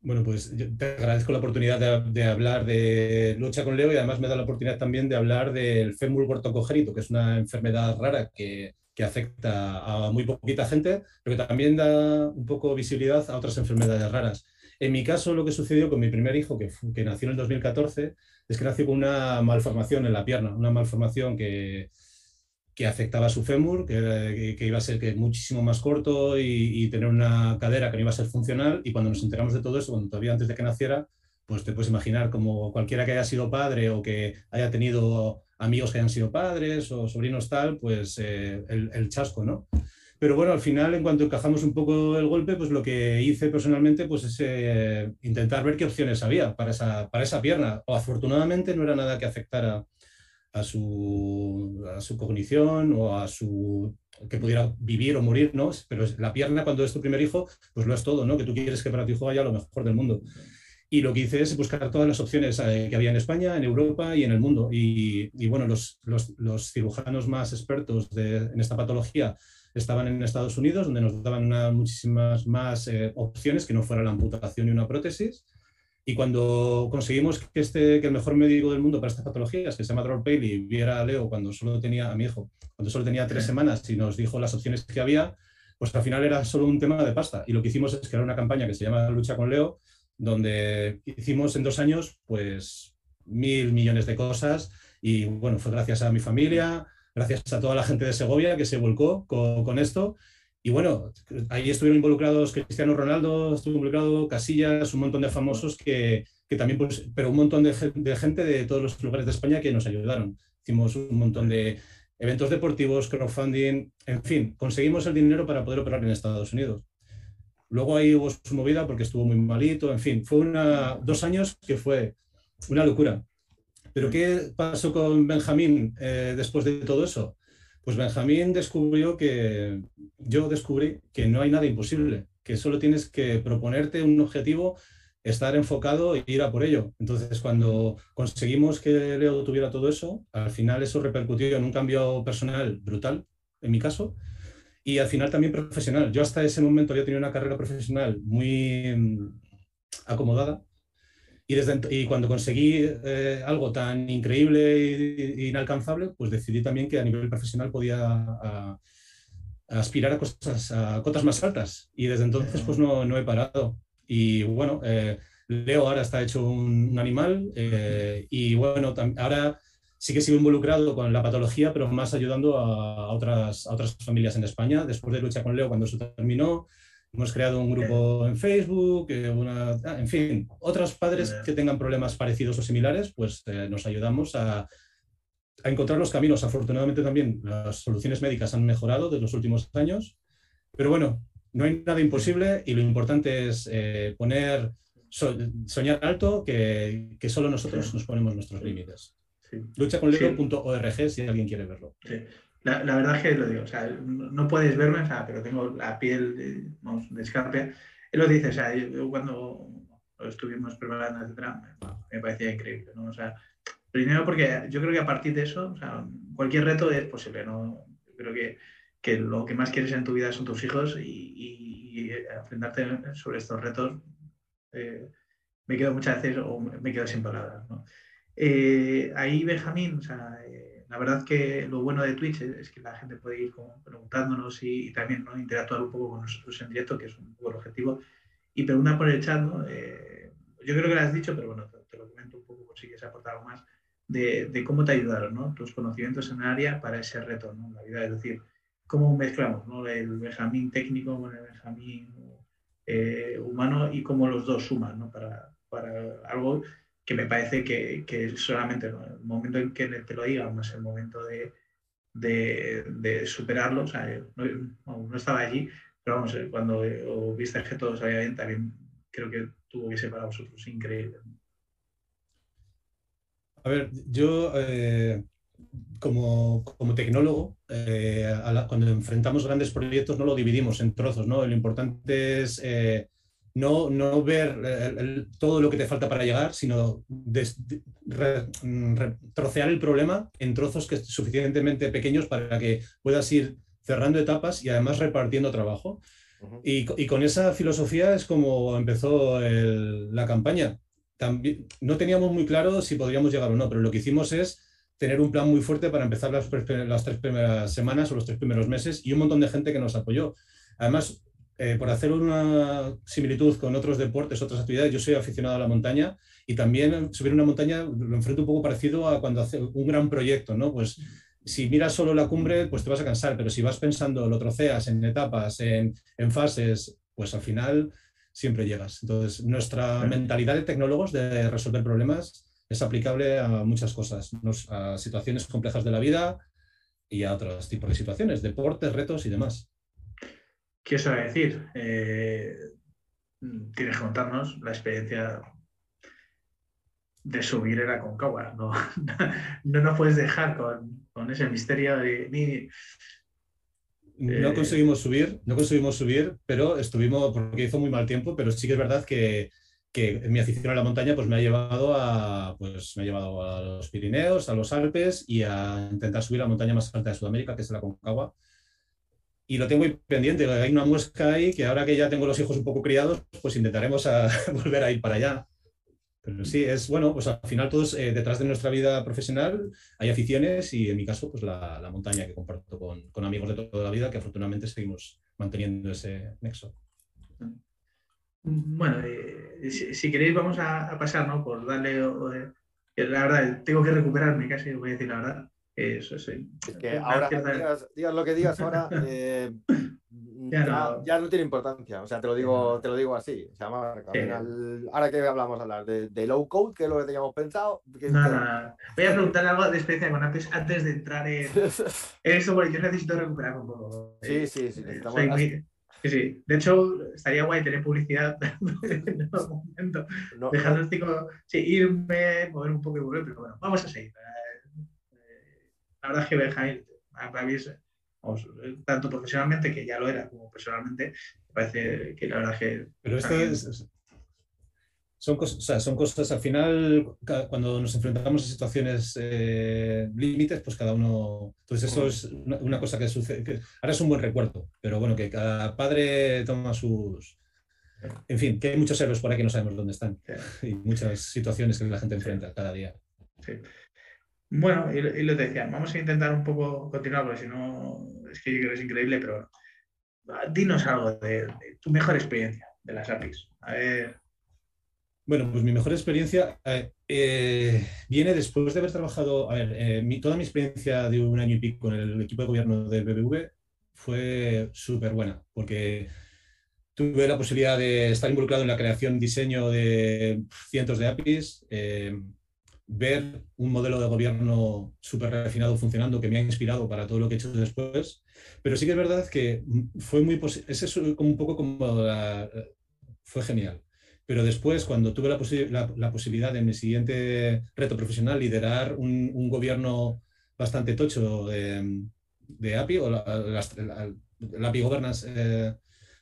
Speaker 3: Bueno, pues yo te agradezco la oportunidad de, de, hablar de lucha con Leo y además me da la oportunidad también de hablar del fémur congénito, que es una enfermedad rara que, que, afecta a muy poquita gente, pero que también da un poco visibilidad a otras enfermedades raras. En mi caso, lo que sucedió con mi primer hijo, que, que nació en el 2014, es que nació con una malformación en la pierna, una malformación que, que afectaba a su fémur, que, que, iba a ser que muchísimo más corto y, tener una cadera que no iba a ser funcional. Y cuando nos enteramos de todo eso, cuando todavía antes de que naciera, pues te puedes imaginar como cualquiera que haya sido padre o que haya tenido amigos que hayan sido padres o sobrinos tal, pues eh, el, el, chasco, ¿no? Pero bueno, al final, en cuanto encajamos un poco el golpe, pues lo que hice personalmente pues es eh, intentar ver qué opciones había para esa, para esa pierna. O afortunadamente no era nada que afectara a su, a su cognición o a su que pudiera vivir o morir, ¿no? Pero la pierna cuando es tu primer hijo, pues lo es todo, ¿no? Que tú quieres que para tu hijo vaya lo mejor del mundo. Y lo que hice es buscar todas las opciones eh, que había en España, en Europa y en el mundo. Y, y bueno, los, los, los, cirujanos más expertos de, en esta patología estaban en Estados Unidos, donde nos daban una, muchísimas más eh, opciones que no fuera la amputación y una prótesis. Y cuando conseguimos que, este, que el mejor médico del mundo para estas patologías, que se llama Dror Paley, viera a Leo cuando solo tenía, a mi hijo, cuando solo tenía tres semanas y nos dijo las opciones que había, pues al final era solo un tema de pasta. Y lo que hicimos es crear una campaña que se llama Lucha con Leo, donde hicimos en dos años, pues, mil millones de cosas. Y bueno, fue gracias a mi familia, gracias a toda la gente de Segovia que se volcó con, esto. Y bueno, ahí estuvieron involucrados Cristiano Ronaldo, estuvo involucrado Casillas, un montón de famosos que, que también, pues, pero un montón de, de, gente de todos los lugares de España que nos ayudaron. Hicimos un montón de eventos deportivos, crowdfunding, en fin, conseguimos el dinero para poder operar en Estados Unidos. Luego ahí hubo su movida porque estuvo muy malito, en fin, fue una, dos años que fue una locura. Pero ¿qué pasó con Benjamín eh, después de todo eso? Pues Benjamín descubrió que, yo descubrí que no hay nada imposible, que solo tienes que proponerte un objetivo, estar enfocado e ir a por ello. Entonces, cuando conseguimos que Leo tuviera todo eso, al final eso repercutió en un cambio personal brutal, en mi caso, y al final también profesional. Yo hasta ese momento había tenido una carrera profesional muy mm, acomodada, y, desde, y, cuando conseguí eh, algo tan increíble e inalcanzable, pues decidí también que a nivel profesional podía a, a aspirar a, cosas, a cotas más altas. Y desde entonces pues no, no he parado. Y bueno, eh, Leo ahora está hecho un, un animal eh, y bueno, ahora sí que sigo involucrado con la patología, pero más ayudando a, otras, a otras familias en España. Después de lucha con Leo, cuando eso terminó, Hemos creado un grupo en Facebook, una, en fin, otros padres que tengan problemas parecidos o similares, pues eh, nos ayudamos a, a, encontrar los caminos. Afortunadamente también las soluciones médicas han mejorado de los últimos años, pero bueno, no hay nada imposible y lo importante es eh, poner, so, soñar alto, que, que, solo nosotros nos ponemos nuestros límites. Sí. Luchaconlego.org si alguien quiere verlo.
Speaker 2: Sí. La, la, verdad es que lo digo, o sea, no puedes verme, o sea, pero tengo la piel de, vamos, de escarpia. Él lo dice, o sea, yo cuando lo estuvimos preparando, etcétera, me parecía increíble, ¿no? O sea, primero porque yo creo que a partir de eso, o sea, cualquier reto es posible, ¿no? Yo creo que, que lo que más quieres en tu vida son tus hijos y, y, y enfrentarte sobre estos retos, eh, me quedo muchas veces o me quedo sin palabras, ¿no? Eh, ahí Benjamín, o sea, eh, la verdad que lo bueno de Twitch es, que la gente puede ir preguntándonos y, también interactuar un poco con nosotros en directo, que es un poco el objetivo. Y pregunta por el chat, ¿no? Eh, yo creo que lo has dicho, pero bueno, te, lo comento un poco por si quieres aportar algo más, de, cómo te ayudaron ¿no? tus conocimientos en el área para ese reto, ¿no? La vida, es decir, cómo mezclamos ¿no? el Benjamín técnico con el Benjamín humano y cómo los dos suman ¿no? para, para algo que me parece que, que solamente el momento en que te lo diga, no es el momento de, de, superarlo. O sea, no, no, estaba allí, pero vamos, eh, cuando eh, viste que todo salía bien, también creo que tuvo que ser para vosotros increíble.
Speaker 3: A ver, yo eh, como, como, tecnólogo, eh, cuando enfrentamos grandes proyectos no lo dividimos en trozos, ¿no? Lo importante es eh, no, no ver el, el, todo lo que te falta para llegar, sino des, re, re, trocear el problema en trozos que suficientemente pequeños para que puedas ir cerrando etapas y además repartiendo trabajo. Uh -huh. y, y, con esa filosofía es como empezó el, la campaña. También, no teníamos muy claro si podríamos llegar o no, pero lo que hicimos es tener un plan muy fuerte para empezar las, las tres primeras semanas o los tres primeros meses y un montón de gente que nos apoyó. Además, eh, por hacer una similitud con otros deportes, otras actividades, yo soy aficionado a la montaña y también subir una montaña lo enfrento un poco parecido a cuando hace un gran proyecto, ¿no? Pues si miras solo la cumbre, pues te vas a cansar, pero si vas pensando, lo troceas en etapas, en, en fases, pues al final siempre llegas. Entonces, nuestra mentalidad de tecnólogos de resolver problemas es aplicable a muchas cosas, a situaciones complejas de la vida y a otros tipos de situaciones, deportes, retos y demás.
Speaker 2: ¿Qué os va a decir? Eh, tienes que contarnos la experiencia de subir era con Concagua. No, [laughs] no nos puedes dejar con, con ese misterio de, ni,
Speaker 3: no conseguimos subir, no conseguimos subir, pero estuvimos, porque hizo muy mal tiempo, pero sí que es verdad que, que mi afición a la montaña pues me ha llevado a, pues me ha llevado a los Pirineos, a los Alpes y a intentar subir la montaña más alta de Sudamérica, que es la Concagua. Y lo tengo pendiente, hay una muesca ahí que ahora que ya tengo los hijos un poco criados, pues intentaremos [laughs] volver a ir para allá. Pero sí, es bueno, pues al final todos eh, detrás de nuestra vida profesional hay aficiones y en mi caso, pues la, montaña que comparto con, amigos de toda la vida que afortunadamente seguimos manteniendo ese nexo.
Speaker 2: Bueno, eh, si, queréis vamos a, a, pasar, ¿no? Por darle, eh, la verdad, tengo que recuperarme casi, voy a decir la verdad. Eso sí.
Speaker 1: Es que ahora, digas, digas, lo que digas ahora, [laughs] eh, ya, no. Ya, no. tiene importancia. O sea, te lo digo, te lo digo así. O sea, Marco, sí. final, ahora que hablamos hablar de, de, low code, que es lo que teníamos pensado. Que
Speaker 2: no. Voy a preguntar algo de experiencia con Apps antes de entrar en, [laughs] en eso, porque yo necesito recuperar un poco.
Speaker 1: Sí, sí, sí.
Speaker 2: Muy... Sí, sí. De hecho, estaría guay tener publicidad [laughs] en algún momento. No. Tipo, sí, irme, mover un poco y volver, pero bueno, vamos a seguir. La verdad es que Benjamin, para mí es, vamos, tanto profesionalmente, que ya lo era, como personalmente, me parece que la verdad es que...
Speaker 3: Pero esto es, son, cosas, o sea, son cosas, al final, cuando nos enfrentamos a situaciones eh, límites, pues cada uno... Entonces eso es una, una cosa que sucede, que ahora es un buen recuerdo, pero bueno, que cada padre toma sus... En fin, que hay muchos héroes por ahí que no sabemos dónde están [laughs] y muchas situaciones que la gente enfrenta cada día.
Speaker 2: Sí. Bueno, y, y lo decía, vamos a intentar un poco continuar, porque si no, es que yo creo que es increíble, pero dinos algo de, tu mejor experiencia de las APIs.
Speaker 3: Bueno, pues mi mejor experiencia eh, eh, viene después de haber trabajado, a ver, eh, toda mi experiencia de un año y pico con el equipo de gobierno del BBV fue súper buena, porque tuve la posibilidad de estar involucrado en la creación diseño de cientos de APIs, ver un modelo de gobierno súper refinado funcionando que me ha inspirado para todo lo que he hecho después, pero sí que es verdad que fue muy, ese es un poco como fue genial pero después, cuando tuve la, posi la, la, posibilidad de mi siguiente reto profesional liderar un, gobierno bastante tocho de, de API o la API Governance, eh,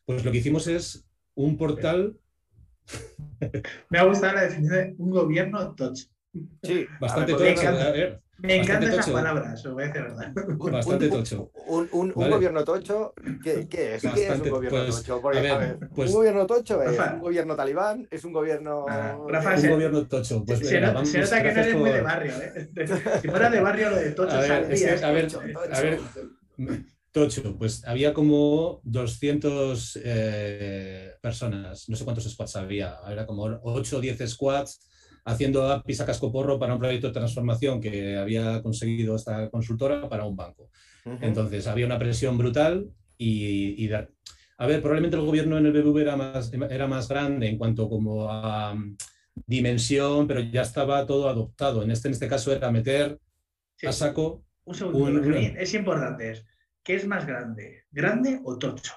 Speaker 3: pues lo que hicimos es un portal. [laughs]
Speaker 2: Me ha gustado la definición de un gobierno tocho.
Speaker 3: Sí, bastante tocho. A ver,
Speaker 2: Me
Speaker 3: Bastante
Speaker 2: encantan esas
Speaker 3: tocho.
Speaker 2: palabras, os voy a decir verdad.
Speaker 3: Bastante
Speaker 1: un,
Speaker 3: tocho.
Speaker 1: Un, un- un
Speaker 3: Vale.
Speaker 1: gobierno tocho, ¿qué, qué es? ¿Qué es
Speaker 3: Bastante,
Speaker 1: un gobierno
Speaker 3: pues,
Speaker 1: tocho? Porque,
Speaker 3: a ver,
Speaker 1: a ver,
Speaker 3: pues-
Speaker 1: un gobierno tocho es
Speaker 2: Rafa.
Speaker 1: un gobierno talibán, es un gobierno...
Speaker 2: Ah, Rafa,
Speaker 3: Un
Speaker 2: se-
Speaker 3: gobierno tocho. Pues,
Speaker 2: se,
Speaker 3: venga,
Speaker 2: nota,
Speaker 3: vamos,
Speaker 2: se nota que no eres muy de
Speaker 3: por-
Speaker 2: barrio, ¿eh? [laughs] Si fuera de barrio, lo de Tocho
Speaker 3: A ver, es que, a ver,
Speaker 1: tocho,
Speaker 3: a ver, Tocho, pues había como 200 eh, personas, no sé cuántos squads había, era como 8 o 10 squads haciendo APIs a cascoporro para un proyecto de transformación que había conseguido esta consultora para un banco. Entonces había una presión brutal y, y da- a ver, probablemente el gobierno en el BBV era más, era más grande en cuanto como a mm, dimensión, pero ya estaba todo adoptado. En este, en este caso era meter
Speaker 2: Sí.
Speaker 3: a saco
Speaker 2: Un segundo,
Speaker 3: un-
Speaker 2: es importante. ¿Qué es más grande? ¿Grande o Tocho?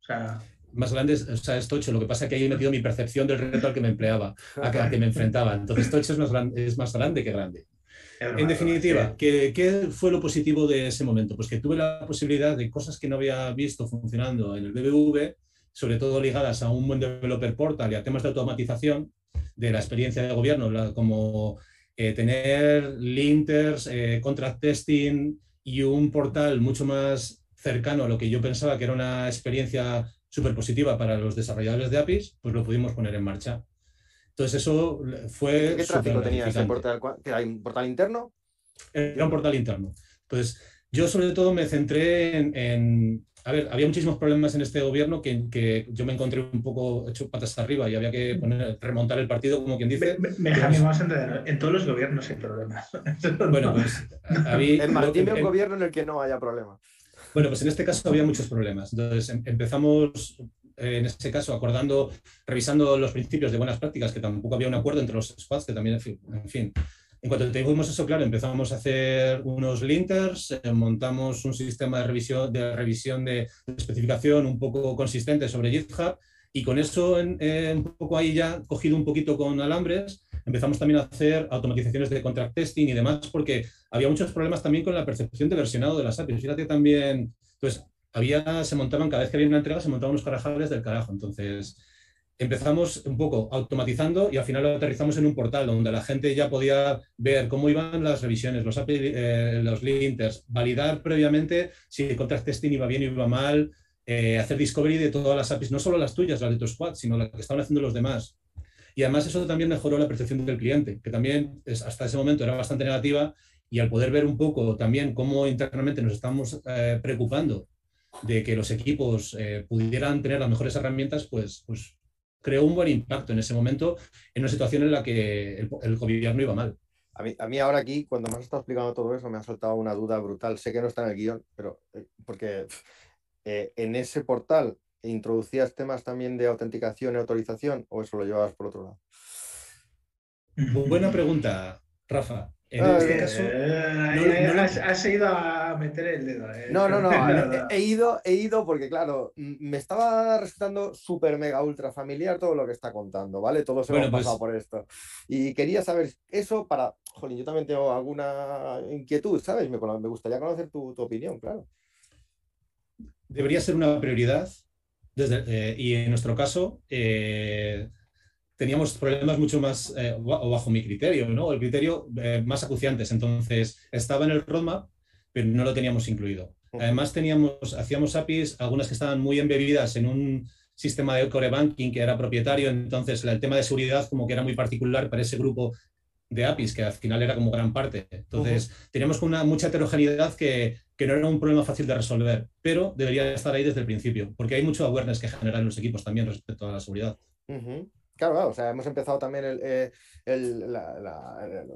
Speaker 2: O sea,
Speaker 3: más grandes, o sea, es Tocho. Lo que pasa es que ahí he metido mi percepción del reto al que me empleaba, a que, a que me [laughs] enfrentaba. Entonces, Tocho es más, gran- es más grande que grande. En definitiva. ¿qué, qué fue lo positivo de ese momento? Pues que tuve la posibilidad de cosas que no había visto funcionando en el BBV, sobre todo ligadas a un buen developer portal y a temas de automatización de la experiencia de gobierno, la- como eh, tener linters, eh, contract testing y un portal mucho más cercano a lo que yo pensaba que era una experiencia súper positiva para los desarrolladores de APIs, pues lo pudimos poner en marcha. Entonces eso fue...
Speaker 1: ¿Qué tráfico tenía ese portal? ¿Cuál- ¿Que hay un portal interno?
Speaker 3: Era un portal interno. Entonces, yo sobre todo me centré en, en- a ver, había muchísimos problemas en este gobierno que, que yo me encontré un poco hecho patas arriba y había que poner- remontar el partido, como quien dice.
Speaker 2: Benjamín, vamos a entender. En todos los gobiernos hay problemas. [laughs]
Speaker 3: Bueno, pues había,
Speaker 1: más, dime un
Speaker 3: en-
Speaker 1: gobierno en el que no haya problemas.
Speaker 3: Bueno, pues en este caso había muchos problemas. Entonces em- empezamos, eh, en este caso, acordando, revisando los principios de buenas prácticas, que tampoco había un acuerdo entre los squads, que también, en fin, en fin. En cuanto tuvimos eso claro, empezamos a hacer unos linters, eh, montamos un sistema de revisión, de revisión de especificación un poco consistente sobre GitHub y con eso en- eh, un poco ahí ya cogido un poquito con alambres, empezamos también a hacer automatizaciones de contract testing y demás porque había muchos problemas también con la percepción de versionado de las APIs. Fíjate también, pues había, se montaban, cada vez que había una entrega, se montaban unos carajales del carajo. Entonces, empezamos un poco automatizando y al final lo aterrizamos en un portal donde la gente ya podía ver cómo iban las revisiones, los API, eh, los linters, validar previamente si el contract testing iba bien o iba mal, eh, hacer discovery de todas las APIs, no solo las tuyas, las de tu squad, sino las que estaban haciendo los demás. Y además eso también mejoró la percepción del cliente, que también es- hasta ese momento era bastante negativa y al poder ver un poco también cómo internamente nos estamos eh, preocupando de que los equipos eh, pudieran tener las mejores herramientas, pues, pues creó un buen impacto en ese momento en una situación en la que el, gobierno iba mal.
Speaker 1: A mí, ahora aquí, cuando me has estado explicando todo eso, me ha saltado una duda brutal. Sé que no está en el guion, pero porque eh, en ese portal introducías temas también de autenticación y autorización o eso lo llevabas por otro lado.
Speaker 3: Buena pregunta, Rafa. En
Speaker 1: Ah,
Speaker 3: este
Speaker 1: eh,
Speaker 3: caso,
Speaker 2: ahí-
Speaker 3: no- no
Speaker 2: has, has ido a meter el dedo. eh.
Speaker 1: No, no, no. [laughs] He, he ido, he ido porque, claro, me estaba resultando súper mega ultra familiar todo lo que está contando, ¿vale? Todos hemos
Speaker 3: Bueno, pues-
Speaker 1: pasado por esto. Y quería saber eso para. Jolín, yo también tengo alguna inquietud, ¿sabes? Me, me gustaría conocer tu, tu opinión, claro.
Speaker 3: Debería ser una prioridad desde, eh, y en nuestro caso eh, teníamos problemas mucho más eh, bajo mi criterio, ¿no? El criterio eh, más acuciantes. Entonces estaba en el roadmap, pero no lo teníamos incluido. Además teníamos, hacíamos APIs, algunas que estaban muy embebidas en un sistema de core banking que era propietario, entonces el tema de seguridad como que era muy particular para ese grupo de APIs, que al final era como gran parte. Entonces, teníamos una, mucha heterogeneidad que, que no era un problema fácil de resolver, pero debería estar ahí desde el principio, porque hay mucho awareness que generan los equipos también respecto a la seguridad.
Speaker 1: Claro, o sea, hemos empezado también el, eh,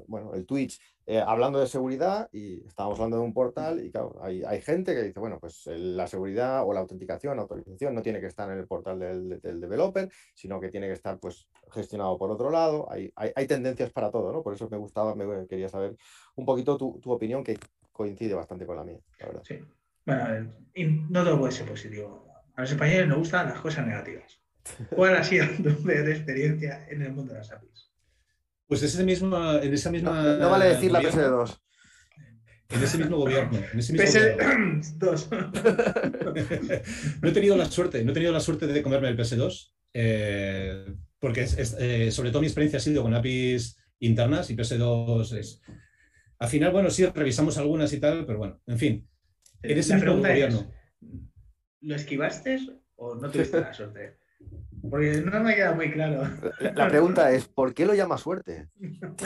Speaker 1: bueno, el Twitch eh, hablando de seguridad y estábamos hablando de un portal y claro, hay, gente que dice, bueno, pues el- la seguridad o la autenticación, autorización no tiene que estar en el portal del, developer, sino que tiene que estar pues gestionado por otro lado. Hay tendencias para todo, ¿no? Por eso me gustaba, me quería saber un poquito tu, tu opinión que coincide bastante con la mía, la verdad.
Speaker 2: Sí. Bueno, a ver, y no todo puede ser positivo. A los españoles nos gustan las cosas negativas. [laughs] ¿Cuál ha sido tu peor experiencia en el mundo de las APIs?
Speaker 3: Pues ese mismo, en esa misma...
Speaker 1: No, no vale decir la
Speaker 3: gobierno-
Speaker 1: PSD2.
Speaker 3: En ese mismo gobierno. En ese mismo
Speaker 2: PS
Speaker 3: gobierno.
Speaker 2: 2. [laughs]
Speaker 3: no he tenido la suerte, no he tenido la suerte de comerme el PS2, eh, porque es- es, eh, sobre todo mi experiencia ha sido con APIs internas y PS2 es... al final, bueno, sí, revisamos algunas y tal, pero bueno, en fin. En ese
Speaker 2: La
Speaker 3: mismo gobierno.
Speaker 2: es, ¿lo esquivaste o no tuviste la suerte? Porque no me queda muy claro.
Speaker 1: La, la pregunta es, ¿por qué lo llama suerte? [laughs]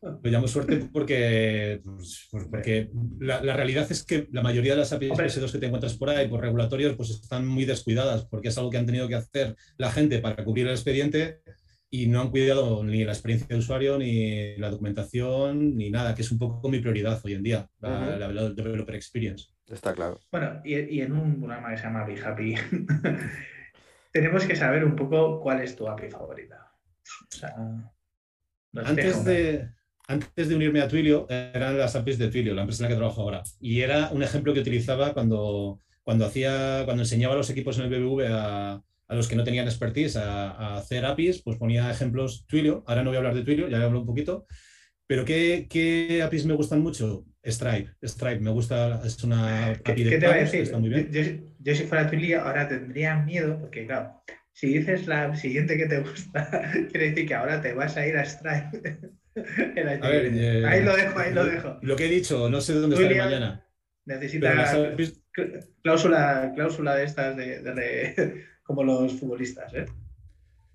Speaker 3: Lo llamo suerte porque, pues, pues, porque la, la realidad es que la mayoría de las APIs
Speaker 2: Hombre.
Speaker 3: PS2 que te encuentras por ahí, por regulatorios, pues están muy descuidadas porque es algo que han tenido que hacer la gente para cubrir el expediente y no han cuidado ni la experiencia de usuario, ni la documentación, ni nada, que es un poco mi prioridad hoy en día, la,
Speaker 1: Ujú.
Speaker 3: la- la developer experience.
Speaker 1: Está claro.
Speaker 2: Bueno, y, y en un programa que se llama Be Happy, [laughs] tenemos que saber un poco cuál es tu API favorita. O sea,
Speaker 3: Antes de, antes de unirme a Twilio, eran las APIs de Twilio, la empresa en la que trabajo ahora. Y era un ejemplo que utilizaba cuando, cuando, hacía, cuando enseñaba a los equipos en el BBV a, a los que no tenían expertise a, a hacer APIs, pues ponía ejemplos Twilio. Ahora no voy a hablar de Twilio, ya hablo un poquito. Pero ¿qué, qué APIs me gustan mucho? Stripe. Stripe me gusta, es una
Speaker 2: ¿Qué,
Speaker 3: API de
Speaker 2: qué te va a decir?
Speaker 3: está muy bien.
Speaker 2: Yo, yo- yo si fuera Twilio ahora tendría miedo, porque claro, si dices la siguiente que te gusta, [laughs] quiere decir que ahora te vas a ir a Stripe. [laughs]
Speaker 3: A ver, eh,
Speaker 2: ahí lo dejo, ahí lo dejo.
Speaker 3: Lo que he dicho, no sé dónde estaré mañana.
Speaker 2: Necesita cláusula, cláusula de estas de, [laughs] como los futbolistas, ¿eh?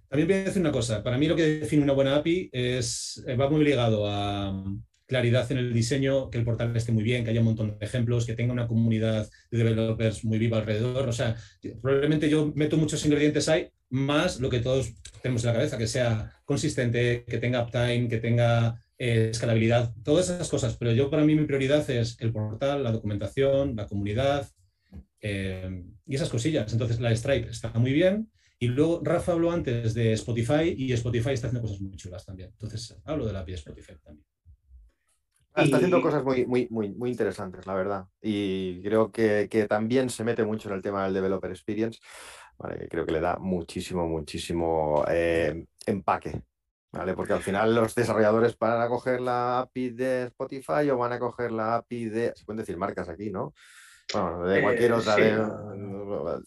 Speaker 3: También voy a decir una cosa. Para mí lo que define una buena API es, eh, va muy ligado a mm, claridad en el diseño, que el portal esté muy bien, que haya un montón de ejemplos, que tenga una comunidad de developers muy viva alrededor. O sea, probablemente yo meto muchos ingredientes ahí, más lo que todos tenemos en la cabeza, que sea consistente, que tenga uptime, que tenga eh, escalabilidad, todas esas cosas. Pero yo para mí mi prioridad es el portal, la documentación, la comunidad eh, y esas cosillas. Entonces la Stripe está muy bien. Y luego Rafa habló antes de Spotify y Spotify está haciendo cosas muy chulas también. Entonces hablo de la API de Spotify también.
Speaker 1: Ah, Está
Speaker 2: Y-
Speaker 1: haciendo cosas muy, muy, muy, muy interesantes, la verdad. Y creo que, que también se mete mucho en el tema del developer experience. Vale, que creo que le da muchísimo, muchísimo eh, empaque. ¿Vale? Porque al final los desarrolladores van a coger la API de Spotify o van a coger la API de. Se pueden decir marcas aquí, ¿no? Bueno, de
Speaker 2: Eh,
Speaker 1: cualquier otra.
Speaker 2: sí,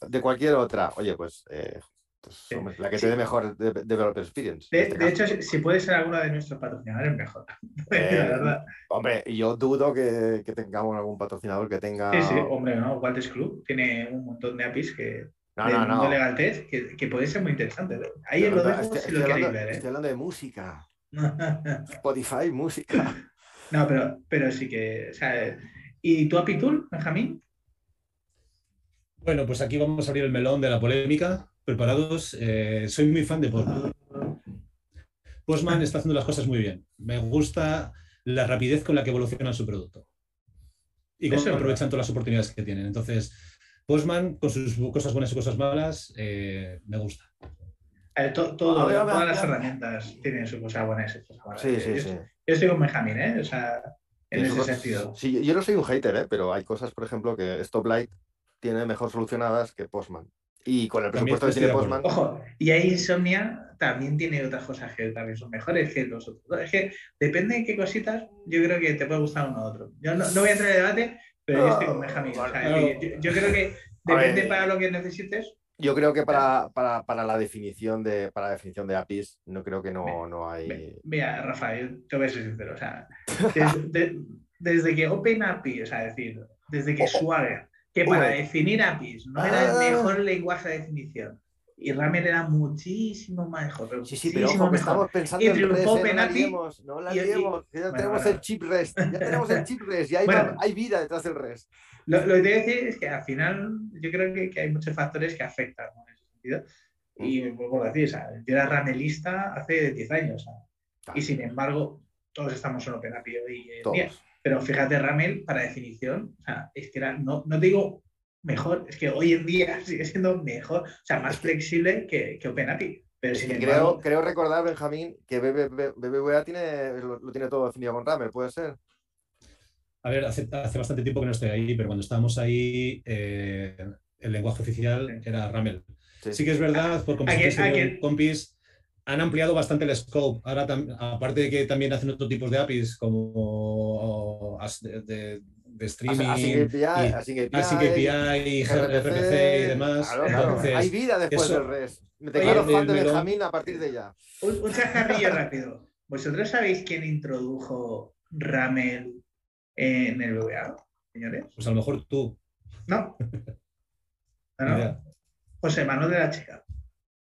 Speaker 1: de, cualquier otra. Oye, pues, eh, pues, hombre, la que
Speaker 2: Sí.
Speaker 1: te dé mejor de- developer experience. en
Speaker 2: De,
Speaker 1: este
Speaker 2: de hecho, si, puede ser alguno de nuestros patrocinadores, mejor. [laughs]
Speaker 1: Eh,
Speaker 2: La verdad.
Speaker 1: Hombre, yo dudo que, que tengamos algún patrocinador que tenga.
Speaker 2: Sí, sí, hombre, ¿no? Walters Club tiene un montón de APIs que,
Speaker 1: No, no, no.
Speaker 2: Legal Tech que, que puede ser muy interesante. ¿eh? Ahí os lo dejo
Speaker 1: estoy-
Speaker 2: si lo
Speaker 1: estoy
Speaker 2: queréis
Speaker 1: hablando-
Speaker 2: ver.
Speaker 1: Estoy
Speaker 2: ¿eh?
Speaker 1: hablando de música. [laughs] Spotify, música.
Speaker 2: no, pero, pero sí que. O sea, ¿Y tu API Tool, Benjamín?
Speaker 3: Bueno, pues aquí vamos a abrir el melón de la polémica. Preparados. Eh, soy muy fan de Postman. Postman está haciendo las cosas muy bien. Me gusta la rapidez con la que evoluciona su producto. Y cómo aprovechan todas las oportunidades que tienen. Entonces, Postman, con sus cosas buenas y cosas malas, eh, me gusta.
Speaker 2: To- todo-
Speaker 1: A ver, a ver,
Speaker 2: todas las herramientas tienen sus cosas buenas y cosas malas.
Speaker 1: Sí,
Speaker 2: Yo
Speaker 1: sí,
Speaker 2: estoy-
Speaker 1: sí.
Speaker 2: Yo estoy con Benjamín, ¿eh? O sea, en ese
Speaker 1: cosas-
Speaker 2: sentido.
Speaker 1: Sí, yo no soy un hater, ¿eh? pero hay cosas, por ejemplo, que Stoplight tiene mejor solucionadas que Postman. Y con el presupuesto que tiene Postman.
Speaker 2: Ojo, y ahí Insomnia también tiene otras cosas que también son mejores que los otros. Es que depende de qué cositas, yo creo que te puede gustar uno u otro. Yo no, no voy a entrar en debate, pero yo estoy con Benjamín. O sea, yo, yo creo que
Speaker 1: ver.
Speaker 2: depende para lo que necesites.
Speaker 1: Yo creo que para, para, para la definición de para la definición de APIs, no creo que no, no hay.
Speaker 2: Mira, Rafa, yo te voy a ser sincero. O sea, des- de- desde que OpenAPI, o sea, es decir, desde que [laughs] Swagger, que para
Speaker 1: Oye.
Speaker 2: definir APIs no era
Speaker 1: Ah.
Speaker 2: el mejor lenguaje de definición, y Ramel era muchísimo mejor. pero
Speaker 1: Sí, sí, pero ojo, que estamos pensando
Speaker 2: Y
Speaker 1: en
Speaker 2: triunfó
Speaker 1: REST, ¿eh? no liemos, no la
Speaker 2: y- y-
Speaker 1: liemos, que ya
Speaker 2: bueno,
Speaker 1: tenemos
Speaker 2: bueno.
Speaker 1: el chip REST, ya [laughs] tenemos el chip REST, y hay,
Speaker 2: Bueno.
Speaker 1: hay vida detrás del REST.
Speaker 2: Lo, lo que te voy a decir es que al final yo creo que, que hay muchos factores que afectan ¿no? en ese sentido. Y vuelvo a decir, sea, yo era ramelista hace 10 años. y sin embargo, todos estamos en OpenAPI hoy en día.
Speaker 1: Todos.
Speaker 2: Pero fíjate, Ramel, para definición, o sea, es que era, no, no te digo mejor, es que hoy en día [laughs] sigue siendo mejor, o sea, más flexible que, que OpenAPI. Pero sin embargo,
Speaker 1: creo, creo recordar, Benjamín, que BBVA tiene, lo, lo tiene todo definido con Ramel, ¿puede ser?
Speaker 3: A ver, hace, hace bastante tiempo que no estoy ahí, pero cuando estábamos ahí, eh, el lenguaje oficial era Ramel.
Speaker 1: Sí.
Speaker 3: Sí que es verdad, por compis, han ampliado bastante el scope. Ahora, aparte de que también hacen otro tipo de APIs como de, de- de streaming,
Speaker 1: Así API, API,
Speaker 3: API, y RPC y demás.
Speaker 1: Claro, claro.
Speaker 3: Entonces,
Speaker 1: Hay vida después
Speaker 3: eso-
Speaker 1: del REST. Me declaro
Speaker 3: Oye,
Speaker 1: fan de Benjamín a partir de ya.
Speaker 2: un, un chascarrillo rápido. ¿Vosotros sabéis quién introdujo Ramel en el VA, señores.
Speaker 3: Pues a lo mejor tú.
Speaker 2: No. [laughs] No, no. José Manuel de la Chica.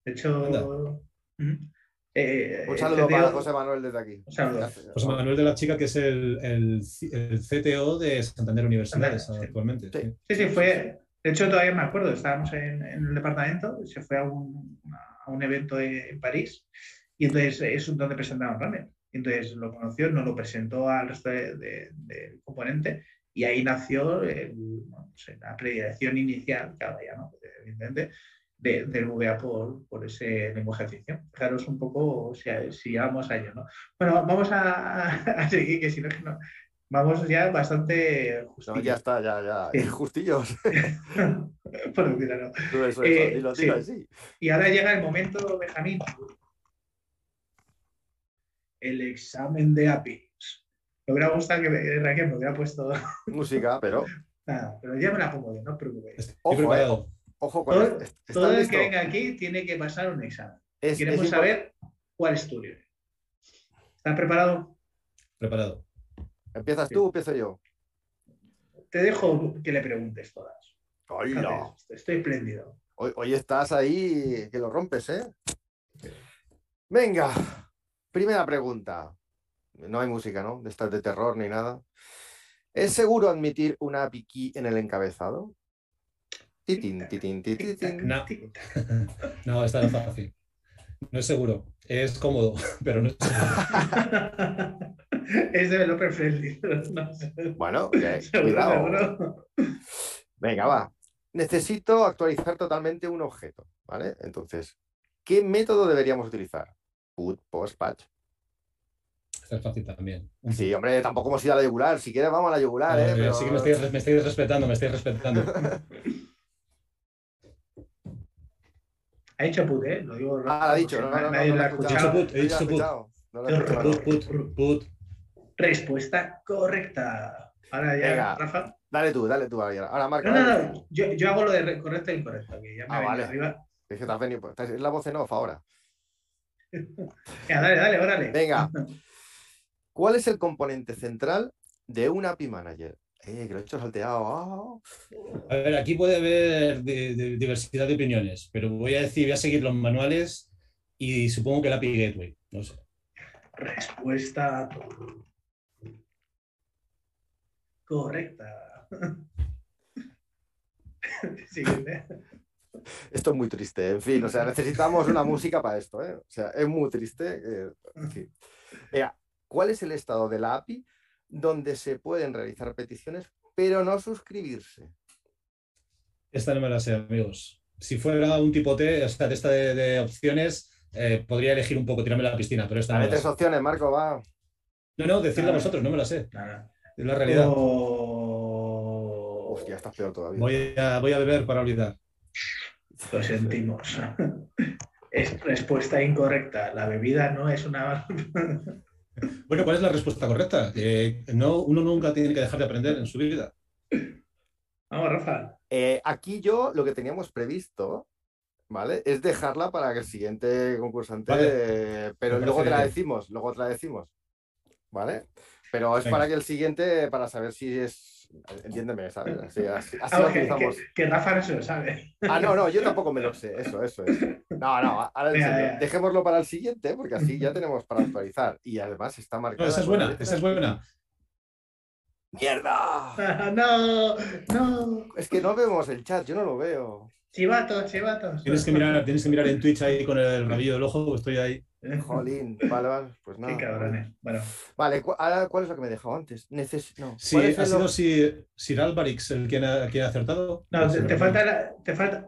Speaker 2: De hecho. Eh,
Speaker 1: Un
Speaker 2: el
Speaker 1: saludo
Speaker 2: CTO
Speaker 1: para José Manuel desde aquí.
Speaker 2: Un saludo.
Speaker 1: Gracias.
Speaker 3: José Manuel de la Chica, que es el, el, el CTO de Santander Universidades
Speaker 2: Santander,
Speaker 3: actualmente.
Speaker 1: Sí.
Speaker 3: sí.
Speaker 2: Sí, sí, fue. De hecho, todavía me acuerdo, estábamos en, en el departamento, se fue a un, a un evento en París y entonces es donde presentaban ramen. Entonces lo conoció, nos lo presentó al resto de- de- del componente y ahí nació el- no sé, la predilección inicial, ahora ya no, evidentemente, de- del VA por, por ese lenguaje de ficción. Fijaros un poco si, si llegamos a ello, ¿no? Bueno, vamos a, [laughs] a seguir, que si no, que no. Vamos ya bastante
Speaker 1: No,
Speaker 2: justillos.
Speaker 1: ya está, ya, ya.
Speaker 2: Sí. [laughs]
Speaker 1: Justillos. [laughs]
Speaker 2: Por decir algo.
Speaker 1: Tú eso, eso,
Speaker 2: Eh,
Speaker 1: dilo,
Speaker 2: sí.
Speaker 1: así.
Speaker 2: Y ahora llega el momento, Benjamín. El examen de APIs. Me hubiera gustado que me- Raquel me hubiera puesto
Speaker 1: Música, pero
Speaker 2: nada, pero ya me la pongo yo, no os preocupéis.
Speaker 3: Estoy
Speaker 1: Ojo,
Speaker 3: preparado.
Speaker 1: Ojo con
Speaker 2: Todo-
Speaker 1: esto. ¿Est- ¿Estás
Speaker 2: Todo el que venga aquí tiene que pasar un examen.
Speaker 1: Es-
Speaker 2: Queremos
Speaker 1: es
Speaker 2: saber cuál es tu nivel. ¿Estás preparado?
Speaker 3: Preparado.
Speaker 1: ¿Empiezas tú o empiezo yo?
Speaker 2: Te dejo que le preguntes todas.
Speaker 1: ¡Hola!
Speaker 2: Fíjate, Estoy espléndido.
Speaker 1: Hoy, hoy estás ahí que lo rompes, ¿eh? Venga, primera pregunta. No hay música, ¿no? De estas de terror ni nada. ¿Es seguro admitir una key en el encabezado? Titín, titín, titín, titín.
Speaker 3: No. [laughs] No, está no fácil. No es seguro. Es cómodo, [laughs] pero no es seguro. [laughs]
Speaker 2: es developer friendly. No sé.
Speaker 1: Bueno, eh, cuidado.
Speaker 2: seguro.
Speaker 1: Venga, va. Necesito actualizar totalmente un objeto, ¿vale? Entonces, ¿qué método deberíamos utilizar? Put, post, patch.
Speaker 3: Es fácil también.
Speaker 1: Sí, hombre, tampoco hemos ido a la yugular. Si quieres, vamos a la yugular, ¿eh?
Speaker 3: Eh,
Speaker 1: Pero-
Speaker 3: Sí que me estáis, me estáis respetando, me estáis respetando.
Speaker 2: Ha dicho put, ¿eh? Lo digo.
Speaker 1: Ah, lo ha dicho. No, no, no,
Speaker 2: Nadie
Speaker 1: no
Speaker 2: lo
Speaker 1: lo
Speaker 2: ha
Speaker 1: he
Speaker 2: escuchado.
Speaker 3: He dicho put.
Speaker 1: escuchado. No lo he escuchado.
Speaker 3: Put, put, put.
Speaker 2: Respuesta correcta. Ahora ya,
Speaker 1: Venga.
Speaker 2: Rafa.
Speaker 1: Dale tú, dale tú. Ahora, marca.
Speaker 2: No, no, no. Yo, yo hago lo de re- correcto e incorrecto. Que ya me
Speaker 1: Ah, vale.
Speaker 2: arriba.
Speaker 1: Es que te has venido- pues, estás- es la voz en off ahora. [laughs]
Speaker 2: Venga, dale, dale, órale.
Speaker 1: Venga. [laughs] ¿Cuál es el componente central de un API Manager? Eh, que lo he hecho salteado.
Speaker 3: A ver, aquí puede haber de- de- diversidad de opiniones, pero voy a decir, voy a seguir los manuales y supongo que el API Gateway. No sé.
Speaker 2: Respuesta correcta. [laughs] Siguiente.
Speaker 1: Esto es muy triste, en fin, o sea, necesitamos una música para esto, ¿eh? O sea, es muy triste. eh, en fin. Venga, ¿cuál es el estado de la API donde se pueden realizar peticiones, pero no suscribirse?
Speaker 3: Esta no me la sé, amigos. Si fuera un tipo T, o sea, de esta de, de opciones, eh, podría elegir un poco, tirarme a la piscina, pero esta la
Speaker 1: tres opciones, Marco, va.
Speaker 3: No, no, decidla vosotros, no me la sé.
Speaker 2: Nada.
Speaker 3: Es la realidad.
Speaker 2: Oh,
Speaker 1: Hostia, estás peor todavía.
Speaker 3: Voy a, voy a beber para olvidar.
Speaker 2: Lo sentimos. [laughs] Es respuesta incorrecta. La bebida no es una. [laughs]
Speaker 3: Bueno, ¿cuál es la respuesta correcta? Que no, uno nunca tiene que dejar de aprender en su vida.
Speaker 2: Vamos, Rafa.
Speaker 1: Eh, aquí yo lo que teníamos previsto, ¿vale? Es dejarla para que el siguiente concursante,
Speaker 3: Vale.
Speaker 1: eh, pero luego te la decimos, luego te la decimos, ¿vale? Pero es
Speaker 3: Venga.
Speaker 1: para que el siguiente, para saber si es, entiéndeme, ¿sabes? [laughs] Así, así, así
Speaker 2: Ah,
Speaker 1: lo
Speaker 2: que,
Speaker 1: utilizamos.
Speaker 2: que- que Rafa no se lo sabe.
Speaker 1: Ah, no, no, yo tampoco me lo sé, [laughs] eso, eso, eso. No, no, ahora
Speaker 2: venga.
Speaker 1: dejémoslo para el siguiente, porque así ya tenemos para actualizar. Y además está
Speaker 3: No,
Speaker 1: marcada.
Speaker 3: esa es buena, esa es buena.
Speaker 1: ¡Mierda! [laughs]
Speaker 2: no, no.
Speaker 1: Es que no vemos el chat, yo no lo veo.
Speaker 2: Chivatos, chivatos.
Speaker 3: Tienes que mirar, tienes que mirar en Twitch ahí con el rabillo del ojo, estoy ahí.
Speaker 1: Jolín, [laughs] vale, vale, pues nada.
Speaker 2: Qué cabrones. Bueno,
Speaker 1: Vale, cu- ahora, ¿cuál es lo que me he dejado antes? Neces no.
Speaker 3: Sí,
Speaker 1: ¿cuál es
Speaker 3: ha sido
Speaker 1: ob-
Speaker 3: Sir, Sir Alvarix el quien ha, quien ha acertado.
Speaker 2: no, te,
Speaker 3: Sí,
Speaker 2: te falta, la- te falta,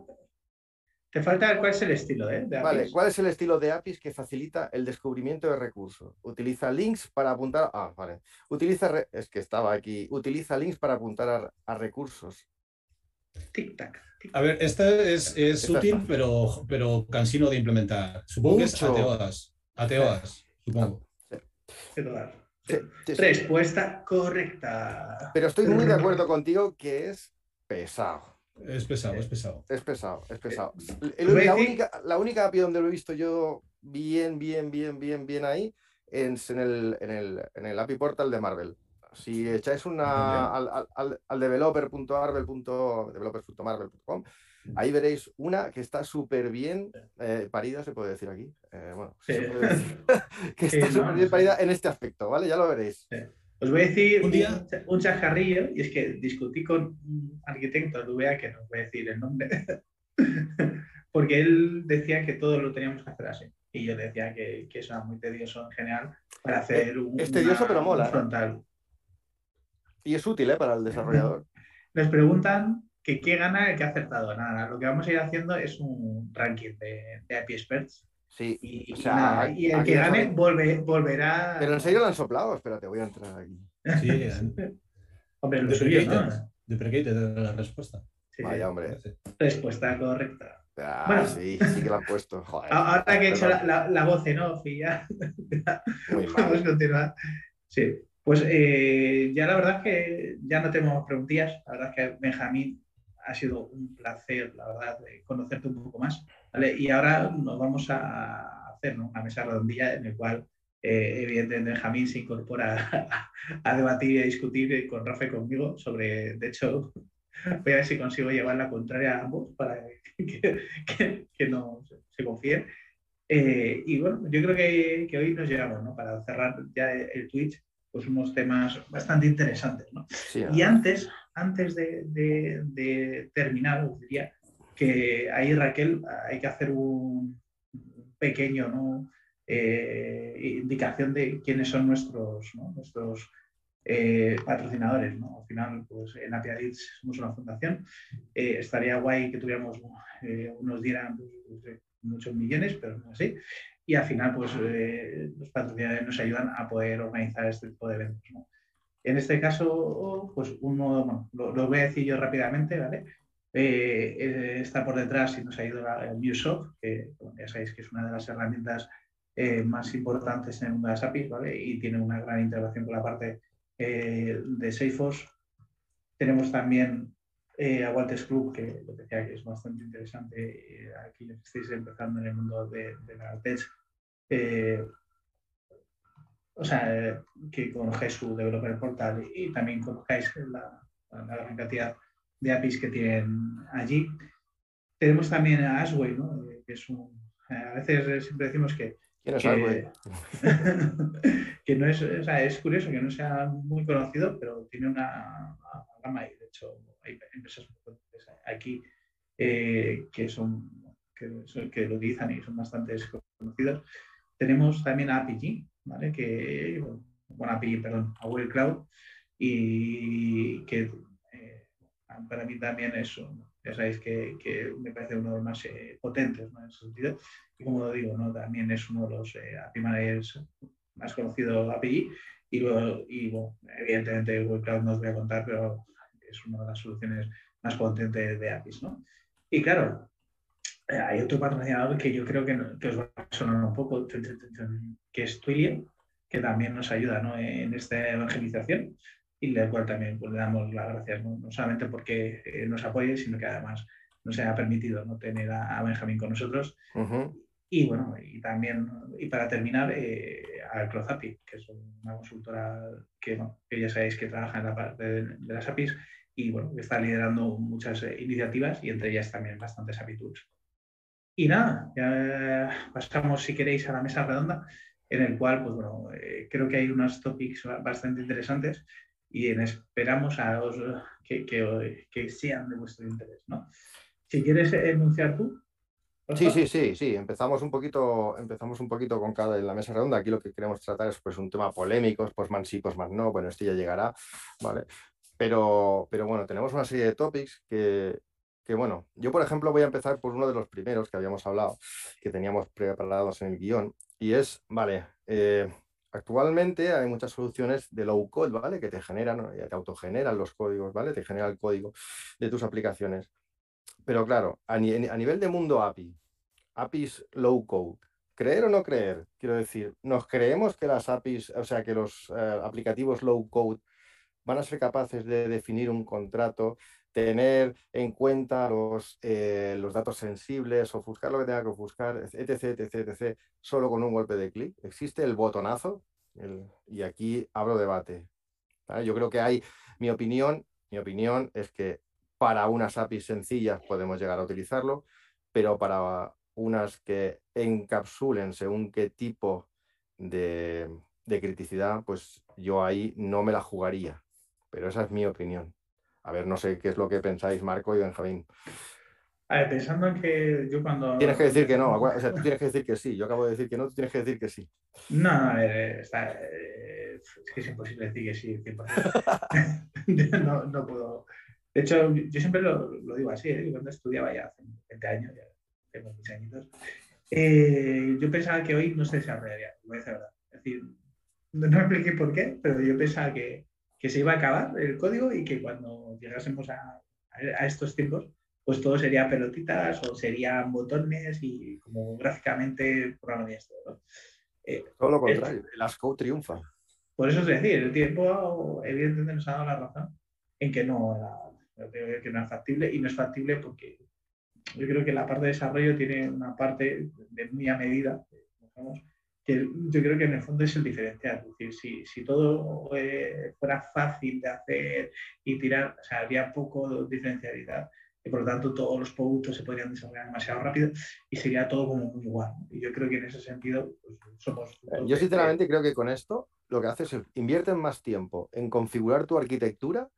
Speaker 2: te falta cuál es el estilo, ¿eh? de
Speaker 1: Vale,
Speaker 2: APIs.
Speaker 1: ¿cuál es el estilo de APIs que facilita el descubrimiento de recursos? Utiliza links para apuntar. Ah, vale. Utiliza. re- Es que estaba aquí. Utiliza links para apuntar a, a recursos.
Speaker 2: Tic tac. tic,
Speaker 3: A ver, esta es, es
Speaker 1: Esta
Speaker 3: útil, pero, pero cansino de implementar. Supongo que es
Speaker 1: Mucho.
Speaker 3: ateoas. Ateoas, supongo.
Speaker 1: Sí.
Speaker 2: Respuesta correcta.
Speaker 1: Pero estoy muy de acuerdo contigo que es pesado.
Speaker 3: Es pesado, es pesado.
Speaker 1: Es pesado, es pesado.
Speaker 2: Eh,
Speaker 1: El- la, única, la única API donde lo he visto yo bien, bien, bien, bien, bien ahí es en el, en el, en el API portal de Marvel. Si echáis una al, al, al developer.marvel.com, ahí veréis una que está súper bien eh, parida, se puede decir aquí. Eh, bueno, sí. [laughs] que está súper bien parida en este aspecto, ¿vale? Ya lo veréis.
Speaker 2: Os voy a decir un, día, un, chajarrillo, y es que discutí con un arquitecto de VA, que no voy a decir el nombre, [laughs] porque él decía que todo lo teníamos que hacer así. Y yo decía que, que eso era muy tedioso en general para hacer un.
Speaker 1: Es tedioso, pero mola. ¿eh? frontal. Y es útil ¿eh? para el desarrollador. [laughs]
Speaker 2: Nos preguntan que qué gana el que ha acertado. Nada, lo que vamos a ir haciendo es un ranking de, de API Experts.
Speaker 1: Sí,
Speaker 2: y, y el que gane volverá.
Speaker 1: Pero en serio lo han soplado. Espérate, voy a entrar aquí.
Speaker 3: Sí, [laughs]
Speaker 2: hombre, lo suyo, ¿no?
Speaker 3: Deprecate la respuesta.
Speaker 1: Vaya, hombre.
Speaker 2: Respuesta correcta.
Speaker 1: Ah, bueno, sí, sí que la han puesto. [laughs]
Speaker 2: ahora que he hecho la, la, voz en off y ya, podemos continuar. Sí, pues eh, ya la verdad es que ya no tenemos preguntillas. La verdad es que Benjamín ha sido un placer, la verdad, conocerte un poco más. ¿vale? Y ahora nos vamos a hacer una mesa redondilla en el cual eh, evidentemente Benjamín se incorpora [laughs] a, debatir y a discutir con Rafa y conmigo sobre, de hecho, [laughs] voy a ver si consigo llevar la contraria a ambos para que, que, no se confíen. Eh, y bueno, yo creo que, que, hoy nos llegamos, ¿no? Para cerrar ya el Twitch, pues unos temas bastante interesantes, ¿no? y antes, antes de, de, terminar, os diría que ahí, Raquel, hay que hacer un pequeño, ¿no? Eh, indicación de quiénes son nuestros, nuestros eh, patrocinadores. ¿no? Al final, pues en Apiadits somos una fundación. Eh, estaría guay que tuviéramos, unos dieran pues, muchos millones, pero no así. Y al final, pues los patrocinadores nos ayudan a poder organizar este tipo de eventos. ¿no? En este caso, pues uno, bueno, lo, voy a decir yo rápidamente, ¿vale? está por detrás y nos ha ido el MuseSoft, que ya sabéis que es una de las herramientas eh, más importantes en el mundo de las APIs, ¿vale? Y tiene una gran integración con la parte eh, de Salesforce. Tenemos también eh, a Walters Club, que lo decía que es bastante interesante, eh, aquí estáis empezando en el mundo de, la tech. O sea, que conozcáis su developer portal y, también conozcáis la, la, gran cantidad de APIs que tienen allí. Tenemos también a Asway, ¿no? que es un, a veces siempre decimos que [laughs] que, no es, o sea, es curioso que no sea muy conocido, pero tiene una, gama y de hecho hay empresas aquí eh, que son que, lo utilizan y son bastante conocidos. Tenemos también a APG, ¿vale? Que, bueno, API, perdón, a Google Cloud y que eh, para mí también es ya sabéis que, que, me parece uno de los más eh, potentes ¿no? en ese sentido. Y como digo, ¿no? también es uno de los eh, API managers más conocidos API. Y, luego, y bueno, evidentemente Google Cloud no os voy a contar, pero es una de las soluciones más potentes de APIs. ¿no? Y claro, hay otro patrocinador que yo creo que, que, os va a sonar un poco, que es Twilio, que también nos ayuda ¿no? en esta evangelización y del cual también pues, le damos las gracias, ¿no? solamente porque eh, nos apoye, sino que además nos haya permitido ¿no? tener a, Benjamín con nosotros. Y bueno, y también, y para terminar, eh, a Clozapi, que es una consultora que, que, ya sabéis que trabaja en la parte de, las APIs y bueno, que está liderando muchas eh, iniciativas y entre ellas también bastantes API Tools. Y nada, ya pasamos, si queréis, a la mesa redonda, en el cual, pues bueno, creo que hay unos topics bastante interesantes y esperamos a los que, que, sean de vuestro interés. ¿no? Si quieres enunciar tú.
Speaker 1: Sí, sí, sí, sí. Empezamos un poquito, empezamos un poquito con cada en la mesa redonda. Aquí lo que queremos tratar es pues un tema polémico, pues man sí, pues man no. Bueno, este ya llegará, ¿vale? Pero, pero bueno, tenemos una serie de topics que, que, bueno, yo por ejemplo voy a empezar por uno de los primeros que habíamos hablado, que teníamos preparados en el guion, y es, vale, eh, Actualmente hay muchas soluciones de low code, ¿vale? Que te generan, te autogeneran los códigos, ¿vale? Te genera el código de tus aplicaciones. Pero claro, a, nivel de mundo API, APIs low code, creer o no creer, quiero decir, nos creemos que las APIs, o sea, que los eh, aplicativos low code van a ser capaces de definir un contrato tener en cuenta los, eh, los datos sensibles, ofuscar lo que tenga que ofuscar, etc, etc, etc, solo con un golpe de clic. Existe el botonazo, y aquí abro debate. Yo creo que hay, mi opinión, mi opinión es que para unas APIs sencillas podemos llegar a utilizarlo, pero para unas que encapsulen según qué tipo de, de criticidad, pues yo ahí no me la jugaría. Pero esa es mi opinión. A ver, no sé qué es lo que pensáis, Marco y Benjamín.
Speaker 2: A ver, pensando en que yo cuando...
Speaker 1: Tienes que decir que no, o sea, tú tienes que decir que sí. Yo acabo de decir que no, tú tienes que decir que sí.
Speaker 2: No, a ver, está, eh, es que es imposible decir que sí, 100%. [laughs] no, no puedo... De hecho, yo siempre lo, lo digo así, ¿eh? cuando estudiaba ya hace 20 años, ya tengo muchos añitos, eh, yo pensaba que hoy no se desarrollaría, voy a decir verdad. Es decir, no me expliqué por qué, pero yo pensaba que, que, se iba a acabar el código y que cuando llegásemos a, a estos tiempos pues todo sería pelotitas o serían botones y como gráficamente programa esto. ¿no?
Speaker 1: Eh, todo lo contrario, el ASCO triunfa.
Speaker 2: Por eso es decir, el tiempo evidentemente nos ha dado la razón en que no era, que no es factible y no es factible porque yo creo que la parte de desarrollo tiene una parte de muy a medida, que yo creo que en el fondo es el diferencial. Es decir, si, si todo eh, fuera fácil de hacer y tirar, o sea, habría poco diferencialidad y por lo tanto todos los productos se podrían desarrollar demasiado rápido y sería todo como muy igual. Y yo creo que en ese sentido pues, somos...
Speaker 1: Eh, yo sinceramente creo que con esto lo que haces es invierte más tiempo en configurar tu arquitectura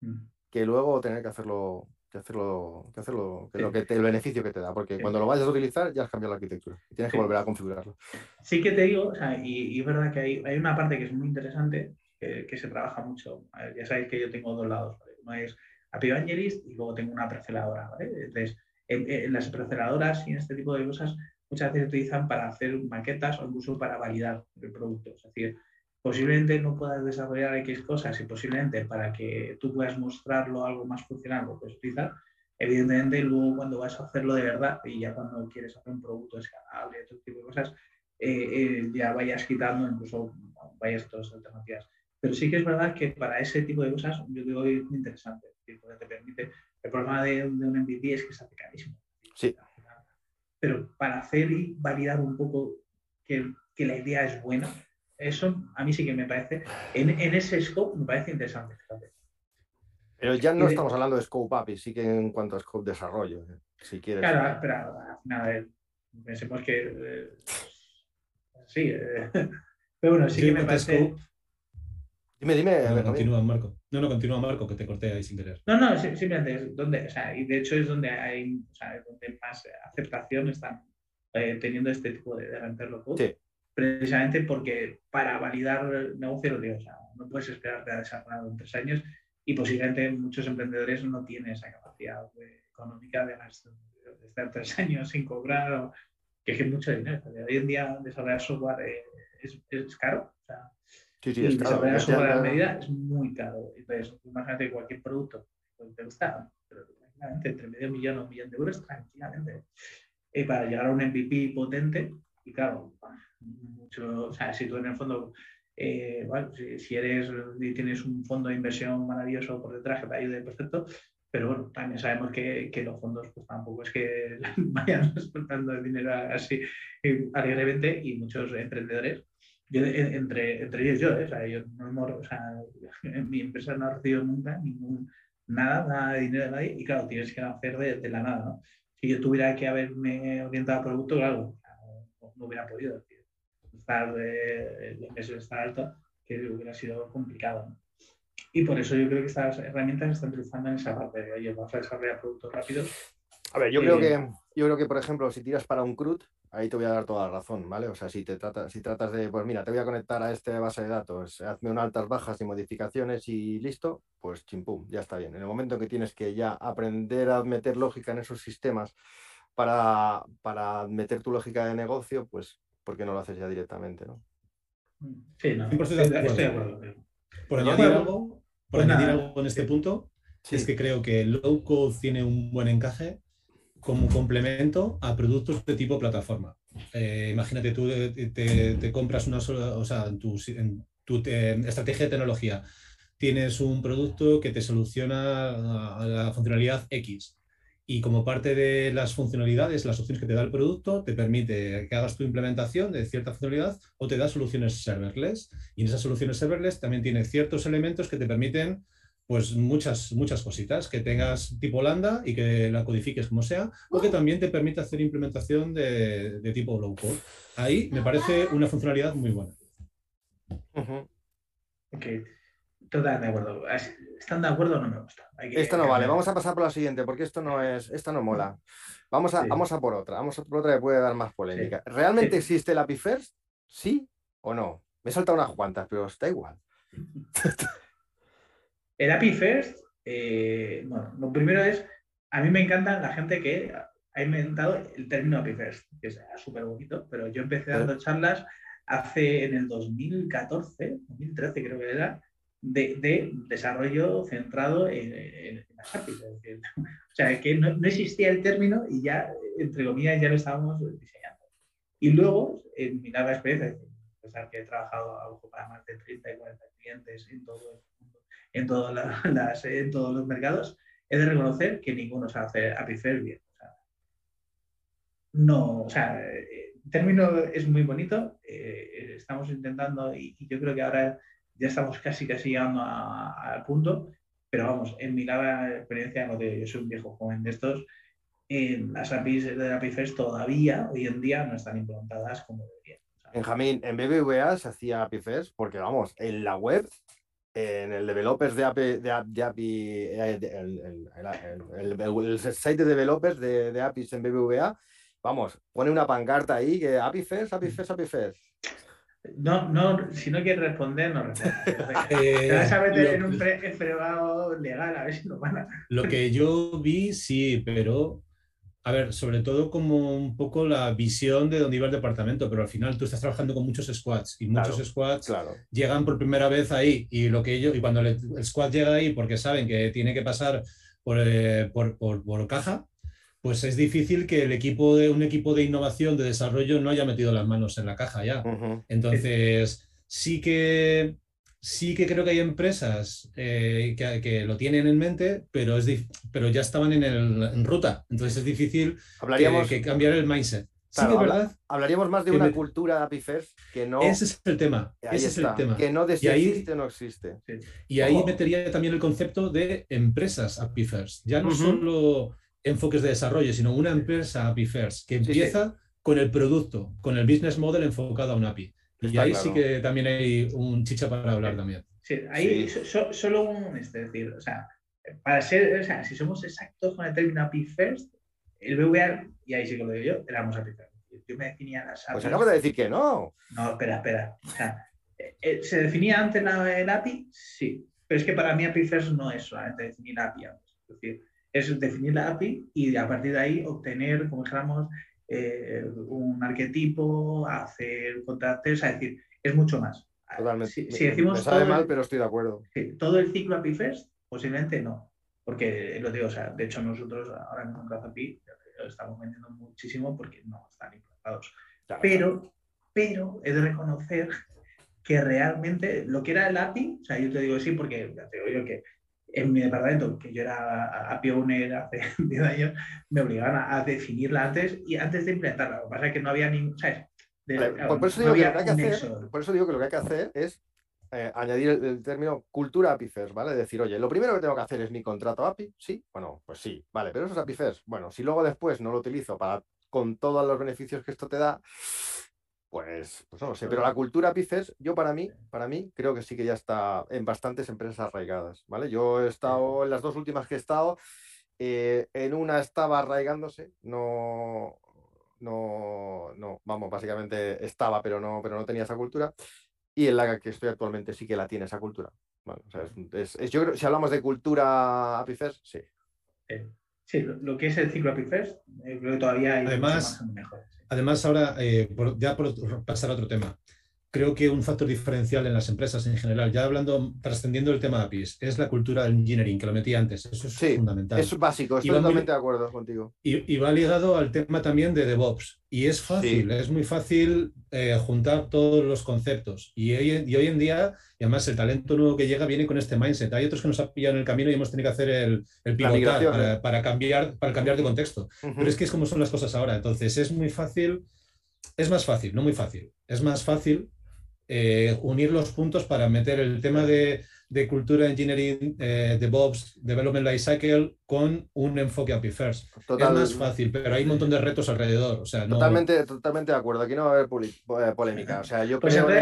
Speaker 1: mm. que luego tener que hacerlo que hacerlo, que hacerlo, que lo que el beneficio que te da, porque cuando lo vayas a utilizar ya has cambiado la arquitectura y tienes que volver a configurarlo.
Speaker 2: Sí que te digo, o sea, y, es verdad que hay, hay, una parte que es muy interesante, que, que se trabaja mucho. ya sabéis que yo tengo dos lados. Uno es API Evangelist y luego tengo una perceladora. Entonces, en, las perceladoras y en este tipo de cosas muchas veces se utilizan para hacer maquetas o incluso para validar el producto. Es decir, posiblemente no puedas desarrollar X cosas y posiblemente para que tú puedas mostrarlo algo más funcional lo puedes utilizar. Evidentemente, luego cuando vas a hacerlo de verdad y ya cuando quieres hacer un producto escalable, otro tipo de cosas, eh, eh, ya vayas quitando incluso vayas todas las alternativas. Pero sí que es verdad que para ese tipo de cosas yo digo que es muy interesante porque te permite. El problema de, un MVP es que se hace carísimo.
Speaker 1: Sí.
Speaker 2: Pero para hacer y validar un poco que, que, la idea es buena, eso a mí sí que me parece, en, en ese scope me parece interesante.
Speaker 1: Pero ya no estamos hablando de scope API, sí que en cuanto a scope desarrollo, eh, si quieres.
Speaker 2: Claro, pero al final, pensemos que eh, sí, eh, [laughs] pero bueno, sí que me parece.
Speaker 1: Dime, dime.
Speaker 3: No, continúa, Marco. No, no, continúa, Marco, que te corté ahí sin querer.
Speaker 2: No, no, simplemente es donde, o sea, y de hecho es donde hay, o sea, donde más aceptación están eh, teniendo este tipo de, de sí. Precisamente porque para validar el negocio, digo, o sea, no puedes esperarte a desarrollarlo en tres años y posiblemente muchos emprendedores no tienen esa capacidad económica de, estar tres [laughs] años sin cobrar, o, que es mucho dinero. Hoy en día desarrollar software eh, es, es, caro. O sea,
Speaker 1: Sí, sí, es caro.
Speaker 2: la medida es muy caro. Entonces, imagínate cualquier producto puede te gusta, pero tranquilamente entre medio millón o un millón de euros, tranquilamente. Y para llegar a un MVP potente, y claro, mucho, o sea, si tú en el fondo, eh, si, eres tienes un fondo de inversión maravilloso por detrás que te ayude, perfecto, pero bueno, también sabemos que, que, los fondos pues tampoco es que [laughs] vayan exportando dinero así eh, alegremente y muchos emprendedores yo, entre, entre ellos yo, ¿eh? o sea, yo no hemos, o sea, [laughs] mi empresa no ha recibido nunca ningún, nada, nada de dinero de nadie y claro, tienes que hacer de, de la nada, ¿no? Si yo tuviera que haberme orientado a producto, claro, no, hubiera podido, estar, eh, el está alto, que hubiera sido complicado, ¿no? Y por eso yo creo que estas herramientas están utilizando en esa parte de, oye, vamos a desarrollar productos rápidos.
Speaker 1: A ver, yo creo que, yo creo que, por ejemplo, si tiras para un CRUD, ahí te voy a dar toda la razón, ¿vale? O sea, si, te trata, si tratas de, pues mira, te voy a conectar a este base de datos, hazme unas altas, bajas y modificaciones y listo, pues chimpum, ya está bien. En el momento que tienes que ya aprender a meter lógica en esos sistemas para, para meter tu lógica de negocio, pues, ¿por qué no lo haces ya directamente, no?
Speaker 2: Sí, no, estoy de acuerdo.
Speaker 3: Por añadir algo, por pues añadir algo en este punto, es que creo que low code tiene un buen encaje como complemento a productos de tipo plataforma. Eh, imagínate, tú te, compras una sola, o sea, en tu, tu estrategia de tecnología tienes un producto que te soluciona la funcionalidad X y como parte de las funcionalidades, las opciones que te da el producto, te permite que hagas tu implementación de cierta funcionalidad o te da soluciones serverless. Y en esas soluciones serverless también tiene ciertos elementos que te permiten pues muchas, muchas cositas, que tengas tipo lambda y que la codifiques como sea, o que también te permite hacer implementación de, tipo low code. Ahí me parece una funcionalidad muy buena.
Speaker 2: Ok, totalmente de acuerdo. ¿Están de acuerdo o no me gusta?
Speaker 1: esto no vale, vamos a pasar por la siguiente, porque esto no es, esto no mola. [laughs] Vamos a, vamos a por otra, vamos a por otra que puede dar más polémica. ¿Realmente existe el API First? ¿Sí o no? Me he saltado unas cuantas, pero está igual. [laughs]
Speaker 2: El API First, eh, bueno, lo primero es, a mí me encanta la gente que ha inventado el término API First, que es súper bonito, pero yo empecé dando charlas hace en el 2014, 2013 creo que era, de, desarrollo centrado en, las APIs. [laughs] o sea, que no, existía el término y ya, entre comillas, ya lo estábamos diseñando. Y luego, en mi larga experiencia, pensar que he trabajado para más de 30 y 40 clientes en todo el mundo, en, [laughs] las, en todos los mercados, he de reconocer que ninguno sabe hacer API bien. O sea, no, o sea, el término es muy bonito, eh, estamos intentando y, y yo creo que ahora ya estamos casi casi llegando al punto, pero vamos, en mi larga experiencia, no yo soy un viejo joven de estos, en las APIs de API First todavía, hoy en día, no están implantadas como deberían.
Speaker 1: Benjamín, en BBVA se hacía API First porque, vamos, en la web, en el developers de API, de, API el, el, site de developers de, APIs en BBVA, vamos, pone una pancarta ahí que API First, API First.
Speaker 2: No, no, si no quieres responder, no [laughs] eh, Te vas a meter en un fregado legal, a ver si lo van a.
Speaker 3: Lo que yo vi, sí, pero. A ver, sobre todo como un poco la visión de dónde iba el departamento, pero al final tú estás trabajando con muchos squads y muchos squads llegan por primera vez ahí y lo que ellos, y cuando el squad llega ahí porque saben que tiene que pasar por, eh, por, por, por caja, pues es difícil que el equipo de un equipo de innovación, de desarrollo, no haya metido las manos en la caja ya. Entonces, sí que sí que creo que hay empresas eh, que, lo tienen en mente, pero, es pero ya estaban en, el, ruta. Entonces es difícil que, cambiar el mindset. sí,
Speaker 1: ¿verdad? Hablaríamos más de una cultura de Apifers que no.
Speaker 3: Ese es el tema. ese es el tema.
Speaker 1: Que no existe o no existe.
Speaker 3: Y ahí metería también el concepto de empresas Apifers. Ya no solo enfoques de desarrollo, sino una empresa API First que empieza con el producto, con el business model enfocado a un API. y ahí sí que también hay un chicha para hablar también.
Speaker 2: Sí, ahí solo un, es decir, o sea, para ser, o sea, si somos exactos con el término API First, el BVR, y ahí sí que lo digo yo, éramos API First. Yo me definía las
Speaker 1: APIs. Pues acabo de decir que no.
Speaker 2: No, espera, espera. O sea, eh, eh, ¿se definía antes el API? Sí. Pero es que para mí API First no es solamente definir API. Es decir, es definir la API y a partir de ahí obtener, como dijéramos, eh, un arquetipo, hacer contratos, es decir, es mucho más.
Speaker 1: Totalmente. Si, decimos me sabe mal, pero estoy de acuerdo.
Speaker 2: todo el ciclo API First, posiblemente no. Porque lo digo, o sea, de hecho nosotros ahora en Contract API estamos vendiendo muchísimo porque no están implantados. pero, pero he de reconocer que realmente lo que era el API, o sea, yo te digo sí porque ya te digo yo que en mi departamento, que yo era a pioner hace [laughs] 10 años, me obligaban a, definirla antes y antes de implementarla. Lo que pasa es que no había ningún.
Speaker 1: por, eso digo que lo que hay que hacer, es eh, añadir el, término cultura APIFERS, ¿vale? Decir, oye, lo primero que tengo que hacer es mi contrato API, ¿sí? Bueno, pues sí, vale, pero eso es APIFERS. Bueno, si luego después no lo utilizo para con todos los beneficios que esto te da, pues, pues no lo sé, pero la cultura Pifes, yo para mí, para mí, creo que sí que ya está en bastantes empresas arraigadas, ¿vale? Yo he estado, en las dos últimas que he estado, eh, en una estaba arraigándose, no, no, no, vamos, básicamente estaba, pero no, pero no tenía esa cultura, y en la que estoy actualmente sí que la tiene esa cultura. yo creo, si hablamos de cultura Apifers, sí.
Speaker 2: Sí, lo, que es el ciclo Apifers, creo que todavía hay
Speaker 3: Además, Además, ahora, eh, ya por pasar a otro tema, creo que un factor diferencial en las empresas en general, ya hablando, trascendiendo el tema APIs, es la cultura del engineering, que lo metí antes. Eso es
Speaker 1: Sí,
Speaker 3: fundamental.
Speaker 1: Es básico, estoy totalmente de acuerdo contigo.
Speaker 3: Y, y va ligado al tema también de DevOps. Y es fácil, es muy fácil eh, juntar todos los conceptos. Y hoy, en- y hoy en día, y además el talento nuevo que llega viene con este mindset. Hay otros que nos han pillado en el camino y hemos tenido que hacer el, el pivotar para,
Speaker 1: ¿eh?
Speaker 3: para cambiar, para cambiar de contexto. Pero es que es como son las cosas ahora. Entonces es muy fácil, es más fácil, no muy fácil. Es más fácil eh, unir los puntos para meter el tema de, de cultura engineering, eh, DevOps, Development Lifecycle con un enfoque API First.
Speaker 1: Total-
Speaker 3: Es más fácil, pero hay un montón de retos alrededor. O sea, no,
Speaker 1: Totalmente, totalmente de acuerdo. Aquí no va a haber eh, polémica. O sea, yo
Speaker 2: Pues
Speaker 1: creo que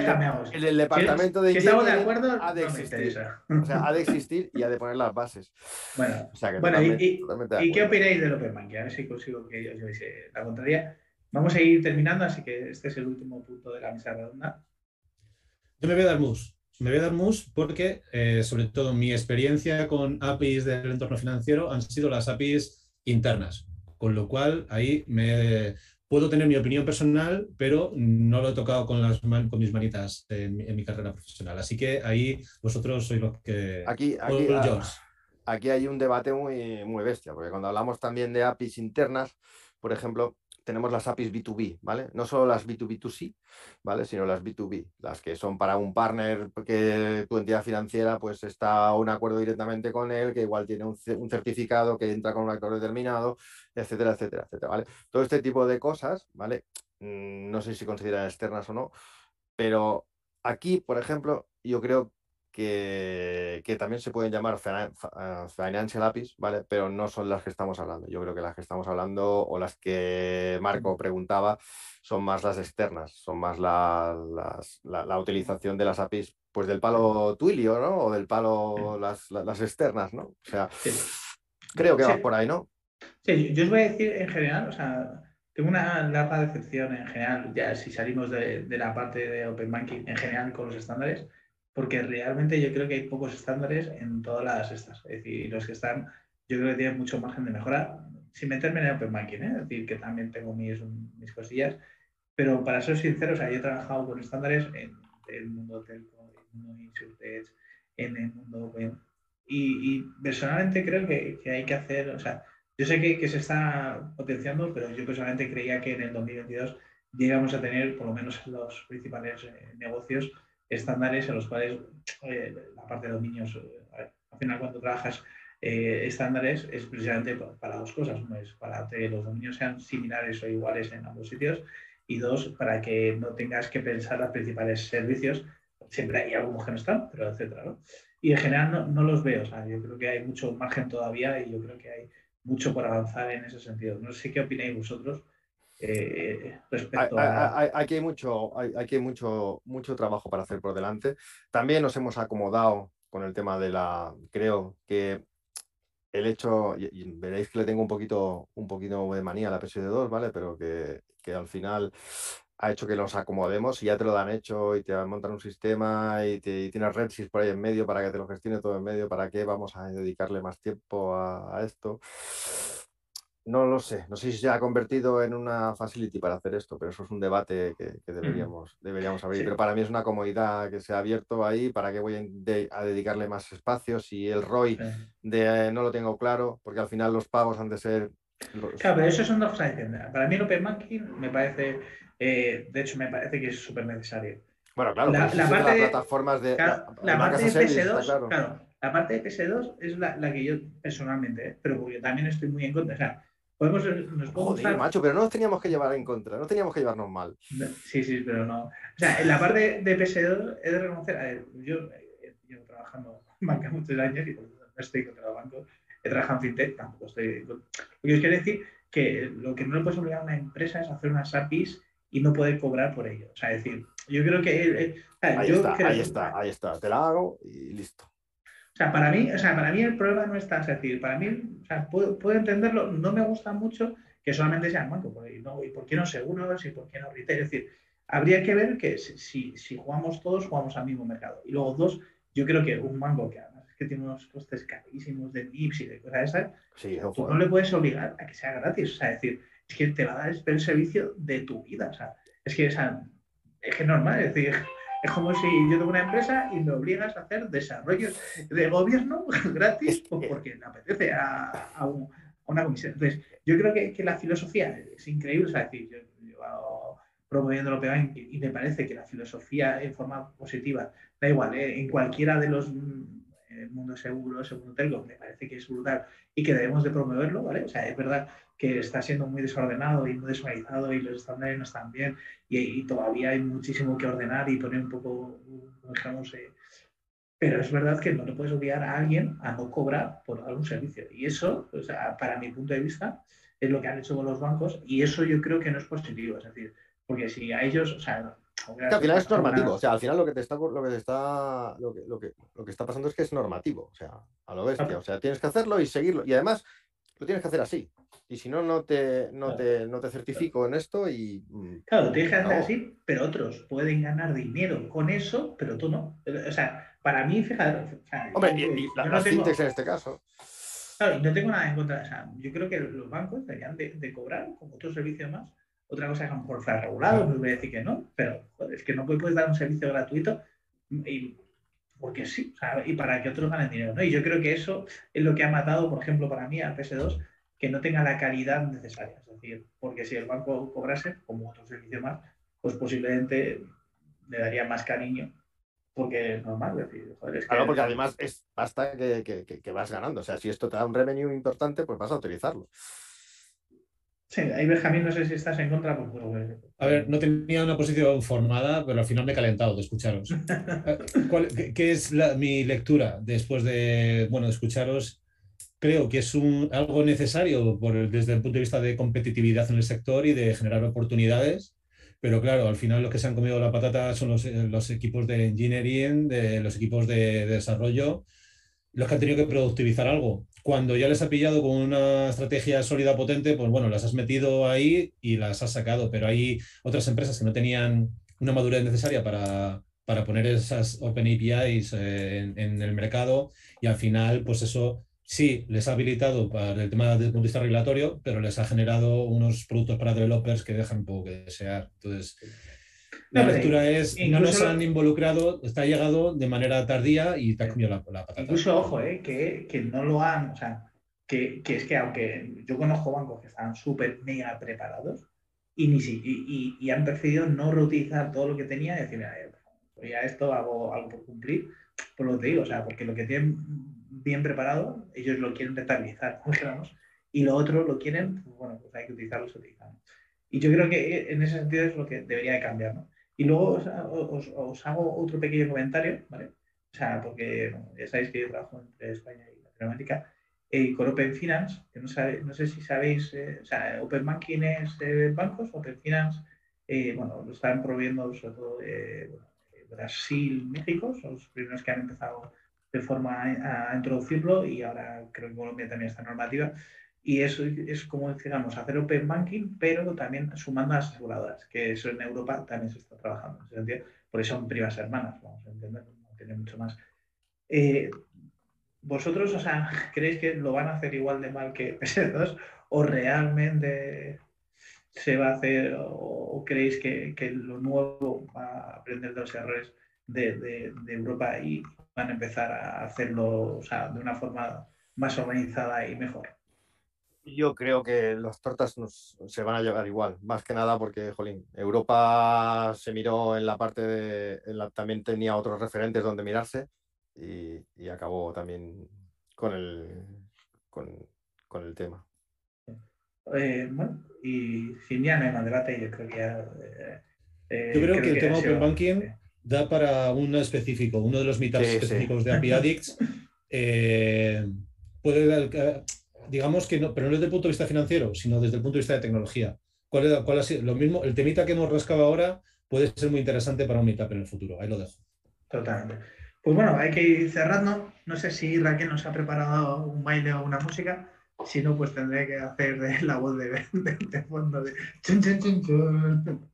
Speaker 1: el, el departamento de
Speaker 2: si estamos de acuerdo,
Speaker 1: ha de
Speaker 2: no
Speaker 1: existir. O sea, ha de existir y ha de poner las bases.
Speaker 2: Bueno,
Speaker 1: O sea, que
Speaker 2: Bueno, y-
Speaker 1: totalmente,
Speaker 2: y-
Speaker 1: totalmente
Speaker 2: ¿y qué opináis del Open Banking? A ver si consigo que yo, yo hice la contraria. Vamos a ir terminando, así que este es el último punto de la mesa redonda.
Speaker 3: Yo me voy a dar mus. Me voy a dar mus porque, eh, sobre todo, mi experiencia con APIs del entorno financiero han sido las APIs internas. Con lo cual, ahí me puedo tener mi opinión personal, pero no lo he tocado con, las man- con mis manitas en, mi- en mi carrera profesional. Así que ahí vosotros sois los que...
Speaker 1: Aquí, aquí,
Speaker 3: yours.
Speaker 1: aquí hay un debate muy, muy bestia, porque cuando hablamos también de APIs internas, por ejemplo, tenemos las APIs B2B, ¿vale? No solo las B2B2C, ¿vale? Sino las B2B, las que son para un partner que tu entidad financiera pues está a un acuerdo directamente con él, que igual tiene un, ce- un certificado que entra con un actor determinado, etcétera, etcétera, etcétera, ¿vale? Todo este tipo de cosas, ¿vale? Mm, No sé si consideran externas o no, pero aquí, por ejemplo, yo creo que, que también se pueden llamar ah, financial APIs, ¿vale? Pero no son las que estamos hablando. Yo creo que las que estamos hablando o las que Marco preguntaba son más las externas, son más la, las- la- la utilización de las APIs, pues del palo Twilio, ¿no? O del palo las, la- las externas, ¿no? O sea,
Speaker 2: Sí.
Speaker 1: creo que va
Speaker 2: Sí.
Speaker 1: por ahí, ¿no?
Speaker 2: Sí, yo os voy a decir en general, o sea, tengo una larga decepción en general, ya si salimos de, de la parte de Open Banking en general con los estándares, porque realmente yo creo que hay pocos estándares en todas las estas. Es decir, los que están, yo creo que tienen mucho margen de mejora, sin meterme en el Open Banking, ¿eh? es decir, que también tengo mis, mis cosillas, pero para ser sincero, o sea, yo he trabajado con estándares en el mundo telco, en el mundo insurtech, en el mundo web, y, y personalmente creo que, que hay que hacer, o sea, yo sé que, que se está potenciando, pero yo personalmente creía que en el 2022 llegamos a tener, por lo menos en los principales eh, negocios, estándares en los cuales eh, la parte de dominios, eh, al final cuando trabajas eh, estándares es precisamente pa- para dos cosas. Uno es para que los dominios sean similares o iguales en ambos sitios y dos, para que no tengas que pensar los principales servicios. Siempre hay algunos que no están, pero etcétera. ¿no? Y en general no, no los veo. O sea, yo creo que hay mucho margen todavía y yo creo que hay mucho por avanzar en ese sentido. No sé qué opináis vosotros eh, respecto a...
Speaker 1: Aquí hay mucho, hay, aquí hay mucho, mucho trabajo para hacer por delante. También nos hemos acomodado con el tema de la, creo que el hecho, y, y veréis que le tengo un poquito, un poquito de manía a la PSD2, ¿vale? Pero que, que al final ha hecho que nos acomodemos y ya te lo dan hecho y te montan un sistema y, te, y tienes Redsys por ahí en medio para que te lo gestione todo en medio. ¿Para qué vamos a dedicarle más tiempo a, a esto? No lo sé, no sé si se ha convertido en una facility para hacer esto, pero eso es un debate que, que deberíamos, deberíamos abrir.
Speaker 2: Sí.
Speaker 1: Pero para mí es una comodidad que se ha abierto ahí, ¿para qué voy a, de- a dedicarle más espacio si el ROI
Speaker 2: Eh,
Speaker 1: de, no lo tengo claro? Porque al final los pagos han de ser... los-
Speaker 2: Claro, pero eso son dos cosas distintas. Para mí el Open Banking me parece, eh, de hecho me parece que es súper necesario.
Speaker 1: Bueno, claro,
Speaker 2: la- la
Speaker 1: es
Speaker 2: parte de-
Speaker 1: las plataformas de... La-
Speaker 2: la
Speaker 1: de
Speaker 2: parte de
Speaker 1: marcas as service,
Speaker 2: PS2,
Speaker 1: está
Speaker 2: claro. la parte de PS2 es la, la que yo personalmente, ¿eh? pero porque también estoy muy en contra. O sea, podemos, nos
Speaker 1: Joder,
Speaker 2: gustar-
Speaker 1: macho, pero no nos teníamos que llevar en contra, no teníamos que llevarnos mal.
Speaker 2: No, Sí, sí, pero no. O sea, en la parte de PS2 he de reconocer, a ver, yo eh, llevo trabajando en banca muchos años y no estoy contra los bancos. He trabajado en fintech, tampoco estoy. Lo que os quiero decir que lo que no le puedes obligar a una empresa es hacer unas APIs y no poder cobrar por ello. O sea, es decir, yo creo que. eh, eh,
Speaker 1: Ahí
Speaker 2: yo
Speaker 1: está,
Speaker 2: creo-
Speaker 1: ahí está, ahí está. Te la hago y listo.
Speaker 2: O sea, para mí, o sea, para mí el problema no es decir, para mí, o sea, puedo, puedo entenderlo, no me gusta mucho que solamente sean bancos, no, ¿y por qué no seguros y por qué no retail? Es decir, habría que ver que si, si, jugamos todos, jugamos al mismo mercado. Y luego, dos, yo creo que un banco que además es que tiene unos costes carísimos de NIPS y de cosas esas,
Speaker 1: Sí,
Speaker 2: tú
Speaker 1: ojo.
Speaker 2: no le puedes obligar a que sea gratis. O sea, es decir, es que te va a dar el servicio de tu vida. O sea, es que, o sea, es que normal, es decir, es como si yo tengo una empresa y me obligas a hacer desarrollo de gobierno [laughs] gratis porque me apetece a, una comisión. Entonces, yo creo que, la filosofía es increíble, es decir, yo, yo promoviendo lo que va y me parece que la filosofía en forma positiva, da igual, ¿eh? en cualquiera de los el mundo seguro, el mundo telco, me parece que es brutal y que debemos de promoverlo, ¿vale? O sea, es verdad que está siendo muy desordenado y muy desorganizado y los estándares no están bien y, todavía hay muchísimo que ordenar y poner un poco, digamos, eh, pero es verdad que no le puedes obligar a alguien a no cobrar por dar un servicio. Y eso, o sea, para mi punto de vista, es lo que han hecho con los bancos y eso yo creo que no es positivo. Es decir, porque si a ellos, o sea,
Speaker 1: al final es normativo, o sea, al final lo que te está lo que está lo que, lo que, lo que está pasando es que es normativo, o sea, a lo bestia, o sea, tienes que hacerlo y seguirlo y además lo tienes que hacer así. Y si no, no te, no te, no te certifico en esto y.
Speaker 2: Mm, claro, tienes que hacer así, pero otros pueden ganar dinero con eso, pero tú no. O sea, para mí, fíjate.
Speaker 1: Hombre, y, las no en este caso.
Speaker 2: Claro, y no tengo nada en contra. O sea, yo creo que los bancos deberían de, de cobrar como otro servicio más otra cosa es que a lo mejor fuera regulado, no voy a decir que no, pero es que no puedes dar un servicio gratuito y, porque sí, y para que otros ganen dinero. ¿no? Y yo creo que eso es lo que ha matado, por ejemplo, para mí al PS2, que no tenga la calidad necesaria. Es decir, porque si el banco cobrase, como otro servicio más, pues posiblemente le daría más cariño porque es normal. Decir, joder,
Speaker 1: claro, porque además es basta que, que, vas ganando. O sea, si esto te da un revenue importante, pues vas a utilizarlo.
Speaker 2: Sí, ahí Benjamín, no sé si estás en contra. Pues,
Speaker 3: a ver, no tenía una posición formada, pero al final me he calentado de escucharos. [laughs] Eh, ¿Qué, es mi lectura después de, bueno, de escucharos? Creo que es un, algo necesario por, desde el punto de vista de competitividad en el sector y de generar oportunidades, pero claro, al final los que se han comido la patata son los, los equipos de engineering, de los equipos de, de desarrollo, los que han tenido que productivizar algo. Cuando ya les ha pillado con una estrategia sólida, potente, pues bueno, las has metido ahí y las has sacado, pero hay otras empresas que no tenían una madurez necesaria para, poner esas Open APIs en, en, el mercado. Y al final, pues eso sí les ha habilitado para el tema desde el punto de vista regulatorio, pero les ha generado unos productos para developers que dejan poco que desear. Entonces, la lectura es, no nos han involucrado, está llegado de manera tardía y te ha comido la, patata.
Speaker 2: Incluso, ojo, eh, que, que, no lo han, o sea, que, que, es que aunque yo conozco bancos que están súper mega preparados y, ni si, y, y, han preferido no reutilizar todo lo que tenía y decir, mira, pues ya esto hago algo por cumplir, por lo que te digo, o sea, porque lo que tienen bien preparado, ellos lo quieren rentabilizar, [laughs] digamos, y lo otro lo quieren, pues bueno, pues hay que utilizarlo, se utilizan. Y yo creo que en ese sentido es lo que debería de cambiar, ¿no? Y luego os, hago otro pequeño comentario, ¿vale? O sea, porque ya sabéis que yo trabajo entre España y Latinoamérica, y con Open Finance, que no, sabe, no sé si sabéis, eh, o sea, Open Banking es eh, bancos, Open Finance, eh, bueno, lo están proviendo sobre todo Brasil, México, son los primeros que han empezado de forma a, a introducirlo y ahora creo que Colombia también está normativa. Y eso es como, digamos, hacer open banking, pero también sumando a las aseguradoras, que eso en Europa también se está trabajando. En ese sentido, por eso son primas hermanas, vamos a entender, no tiene mucho más. Eh, ¿Vosotros, o sea, [laughs] creéis que lo van a hacer igual de mal que [laughs] PS2 o realmente se va a hacer o, creéis que, que, lo nuevo va a aprender de los errores de, de, de, Europa y van a empezar a hacerlo o sea, de una forma más organizada y mejor?
Speaker 1: Yo creo que las tortas nos, se van a llevar igual, más que nada porque, jolín, Europa se miró en la parte de, también tenía otros referentes donde mirarse y, acabó también con el, con, el tema.
Speaker 2: Eh, bueno, y sin ya no hay más debate, yo creo que ya...
Speaker 3: Eh, yo creo, que, el tema Open Banking da para uno específico, uno de los meetups específicos de API Addicts. [laughs] Eh, puede dar digamos que no, pero no desde el punto de vista financiero, sino desde el punto de vista de tecnología. ¿Cuál, es, cuál ha sido? Lo mismo, el temita que hemos rascado ahora puede ser muy interesante para un meetup en el futuro. Ahí lo dejo.
Speaker 2: Totalmente. Pues bueno, hay que ir cerrando. No sé si Raquel nos ha preparado un baile o una música. Si no, pues tendré que hacer de la voz de, de, fondo de chun, chun, chun, chun.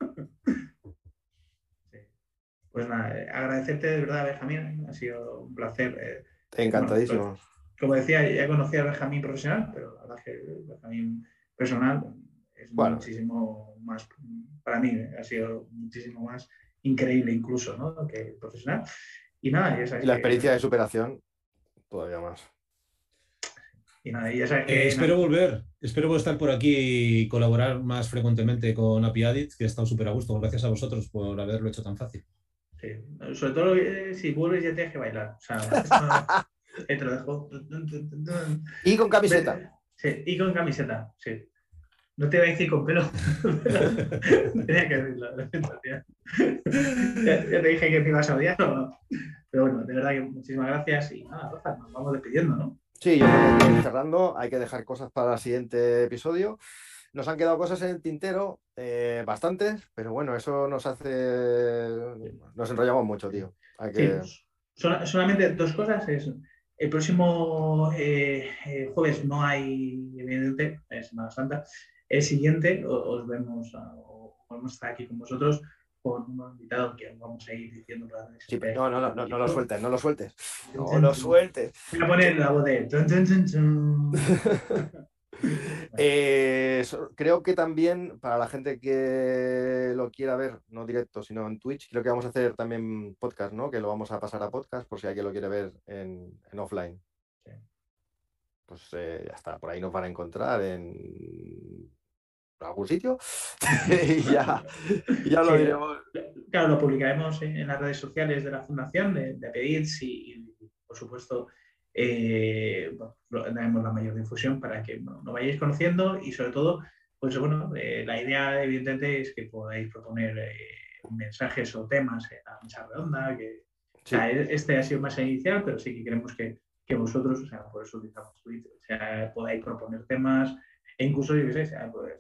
Speaker 2: Pues nada, eh, agradecerte de verdad, Benjamín. Ha sido un placer. Eh,
Speaker 1: Encantadísimo.
Speaker 2: Pues como decía, ya conocía a Benjamín profesional, pero la verdad es que Benjamín personal es muchísimo más, para mí, ha sido muchísimo más increíble incluso, ¿no? Que profesional. Y nada, y,
Speaker 1: y la experiencia de superación todavía más.
Speaker 2: Y nada, y esa que,
Speaker 3: eh, espero volver, espero estar por aquí y colaborar más frecuentemente con API que he estado súper a gusto. Gracias a vosotros por haberlo hecho tan fácil.
Speaker 2: Sí. Sobre todo eh, si vuelves ya tienes que bailar. O sea, [laughs] te lo dejo.
Speaker 1: Y con camiseta.
Speaker 2: Sí, y con camiseta, sí. No te voy a decir con pelo. [laughs] Tenía que decirlo. ya, ya, te dije que me ibas a odiar. ¿no? Pero bueno, de verdad que muchísimas gracias y nada, Rafa, nos vamos despidiendo, ¿no?
Speaker 1: Sí, yo creo que ir cerrando. Hay que dejar cosas para el siguiente episodio. Nos han quedado cosas en el tintero, eh, bastantes, pero bueno, eso nos hace. Nos enrollamos mucho, tío. Hay que...
Speaker 2: sí, solamente dos cosas. Es, el próximo eh, eh, jueves no hay, evidentemente, es Semana Santa. El siguiente os vemos, o vamos a estar aquí con vosotros con un invitado que vamos a ir diciendo.
Speaker 1: Sí, no, no, no, no, lo sueltes, no lo sueltes. No lo sueltes.
Speaker 2: Voy a poner la voz de. [laughs]
Speaker 1: eh, creo que también para la gente que lo quiera ver, no directo, sino en Twitch, creo que vamos a hacer también podcast, ¿no? Que lo vamos a pasar a podcast por si alguien lo quiere ver en, en offline. Pues eh, ya está, por ahí nos van a encontrar en algún sitio [laughs] y ya, ya lo diremos.
Speaker 2: Claro, lo publicaremos en, las redes sociales de la Fundación, de, de y, por supuesto, eh, daremos la mayor difusión para que no, vayáis conociendo y sobre todo, pues bueno, eh, la idea evidentemente es que podáis proponer eh, mensajes o temas en la mesa redonda, que e, este ha sido más inicial, pero sí que queremos que, que vosotros, o sea, por eso utilizamos Twitter, o sea, podáis proponer temas e incluso, yo qué sé, sea, pues,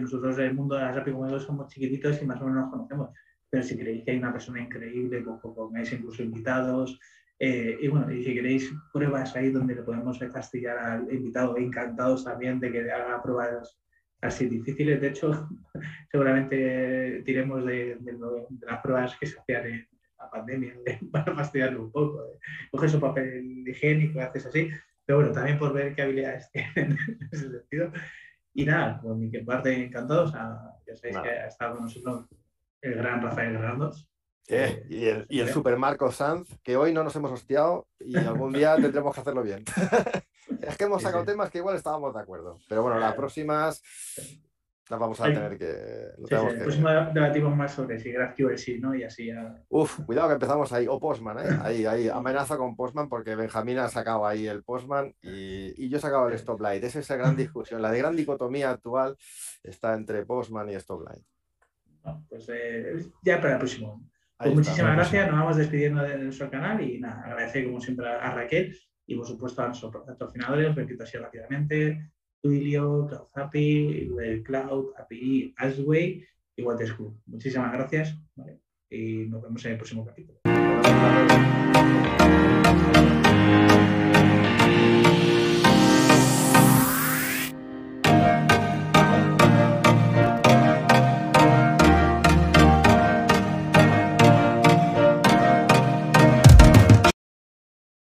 Speaker 2: nosotros en el mundo de las API somos chiquititos y más o menos nos conocemos, pero si creéis que hay una persona increíble, pues, pues pongáis incluso invitados. Eh, y bueno, y si queréis pruebas ahí donde le podemos castigar al invitado, encantados también de que haga pruebas así difíciles. De hecho, [laughs] seguramente tiremos de, las pruebas que se hacían en la pandemia [laughs] para fastidiarlo un poco. Coges un papel higiénico, haces así. Pero bueno, también por ver qué habilidades [laughs] tienen en ese sentido. Y nada, por mi parte encantado. O sea, ya sabéis que ha estado con nosotros el gran Rafael Grandos.
Speaker 1: Eh, y el, y el Super Marco Sanz, que hoy no nos hemos hostiado y [laughs] algún día tendremos que hacerlo bien. [laughs] es que hemos sacado temas que igual estábamos de acuerdo. Pero bueno, las próximas las vamos a tener que.
Speaker 2: Sí, sí, el próximo debatimos más sobre si GraphQL sí, ¿no? Y así ya.
Speaker 1: Uf, cuidado que empezamos ahí. O Postman, ¿eh? Ahí, ahí. Amenaza con Postman porque Benjamín ha sacado ahí el Postman y, y yo he sacado el Stoplight. Esa es esa gran discusión. La de gran dicotomía actual está entre Postman y Stoplight.
Speaker 2: pues eh, ya para el próximo. Pues muchísimas gracias. Nos vamos despidiendo de nuestro canal y nada, agradecer como siempre a Raquel y por supuesto a nuestros patrocinadores. Repito así rápidamente. Twilio, Cloud Happy, Google Cloud, API, Asway y Waterschool. Muchísimas gracias ¿vale? y nos vemos en el próximo capítulo.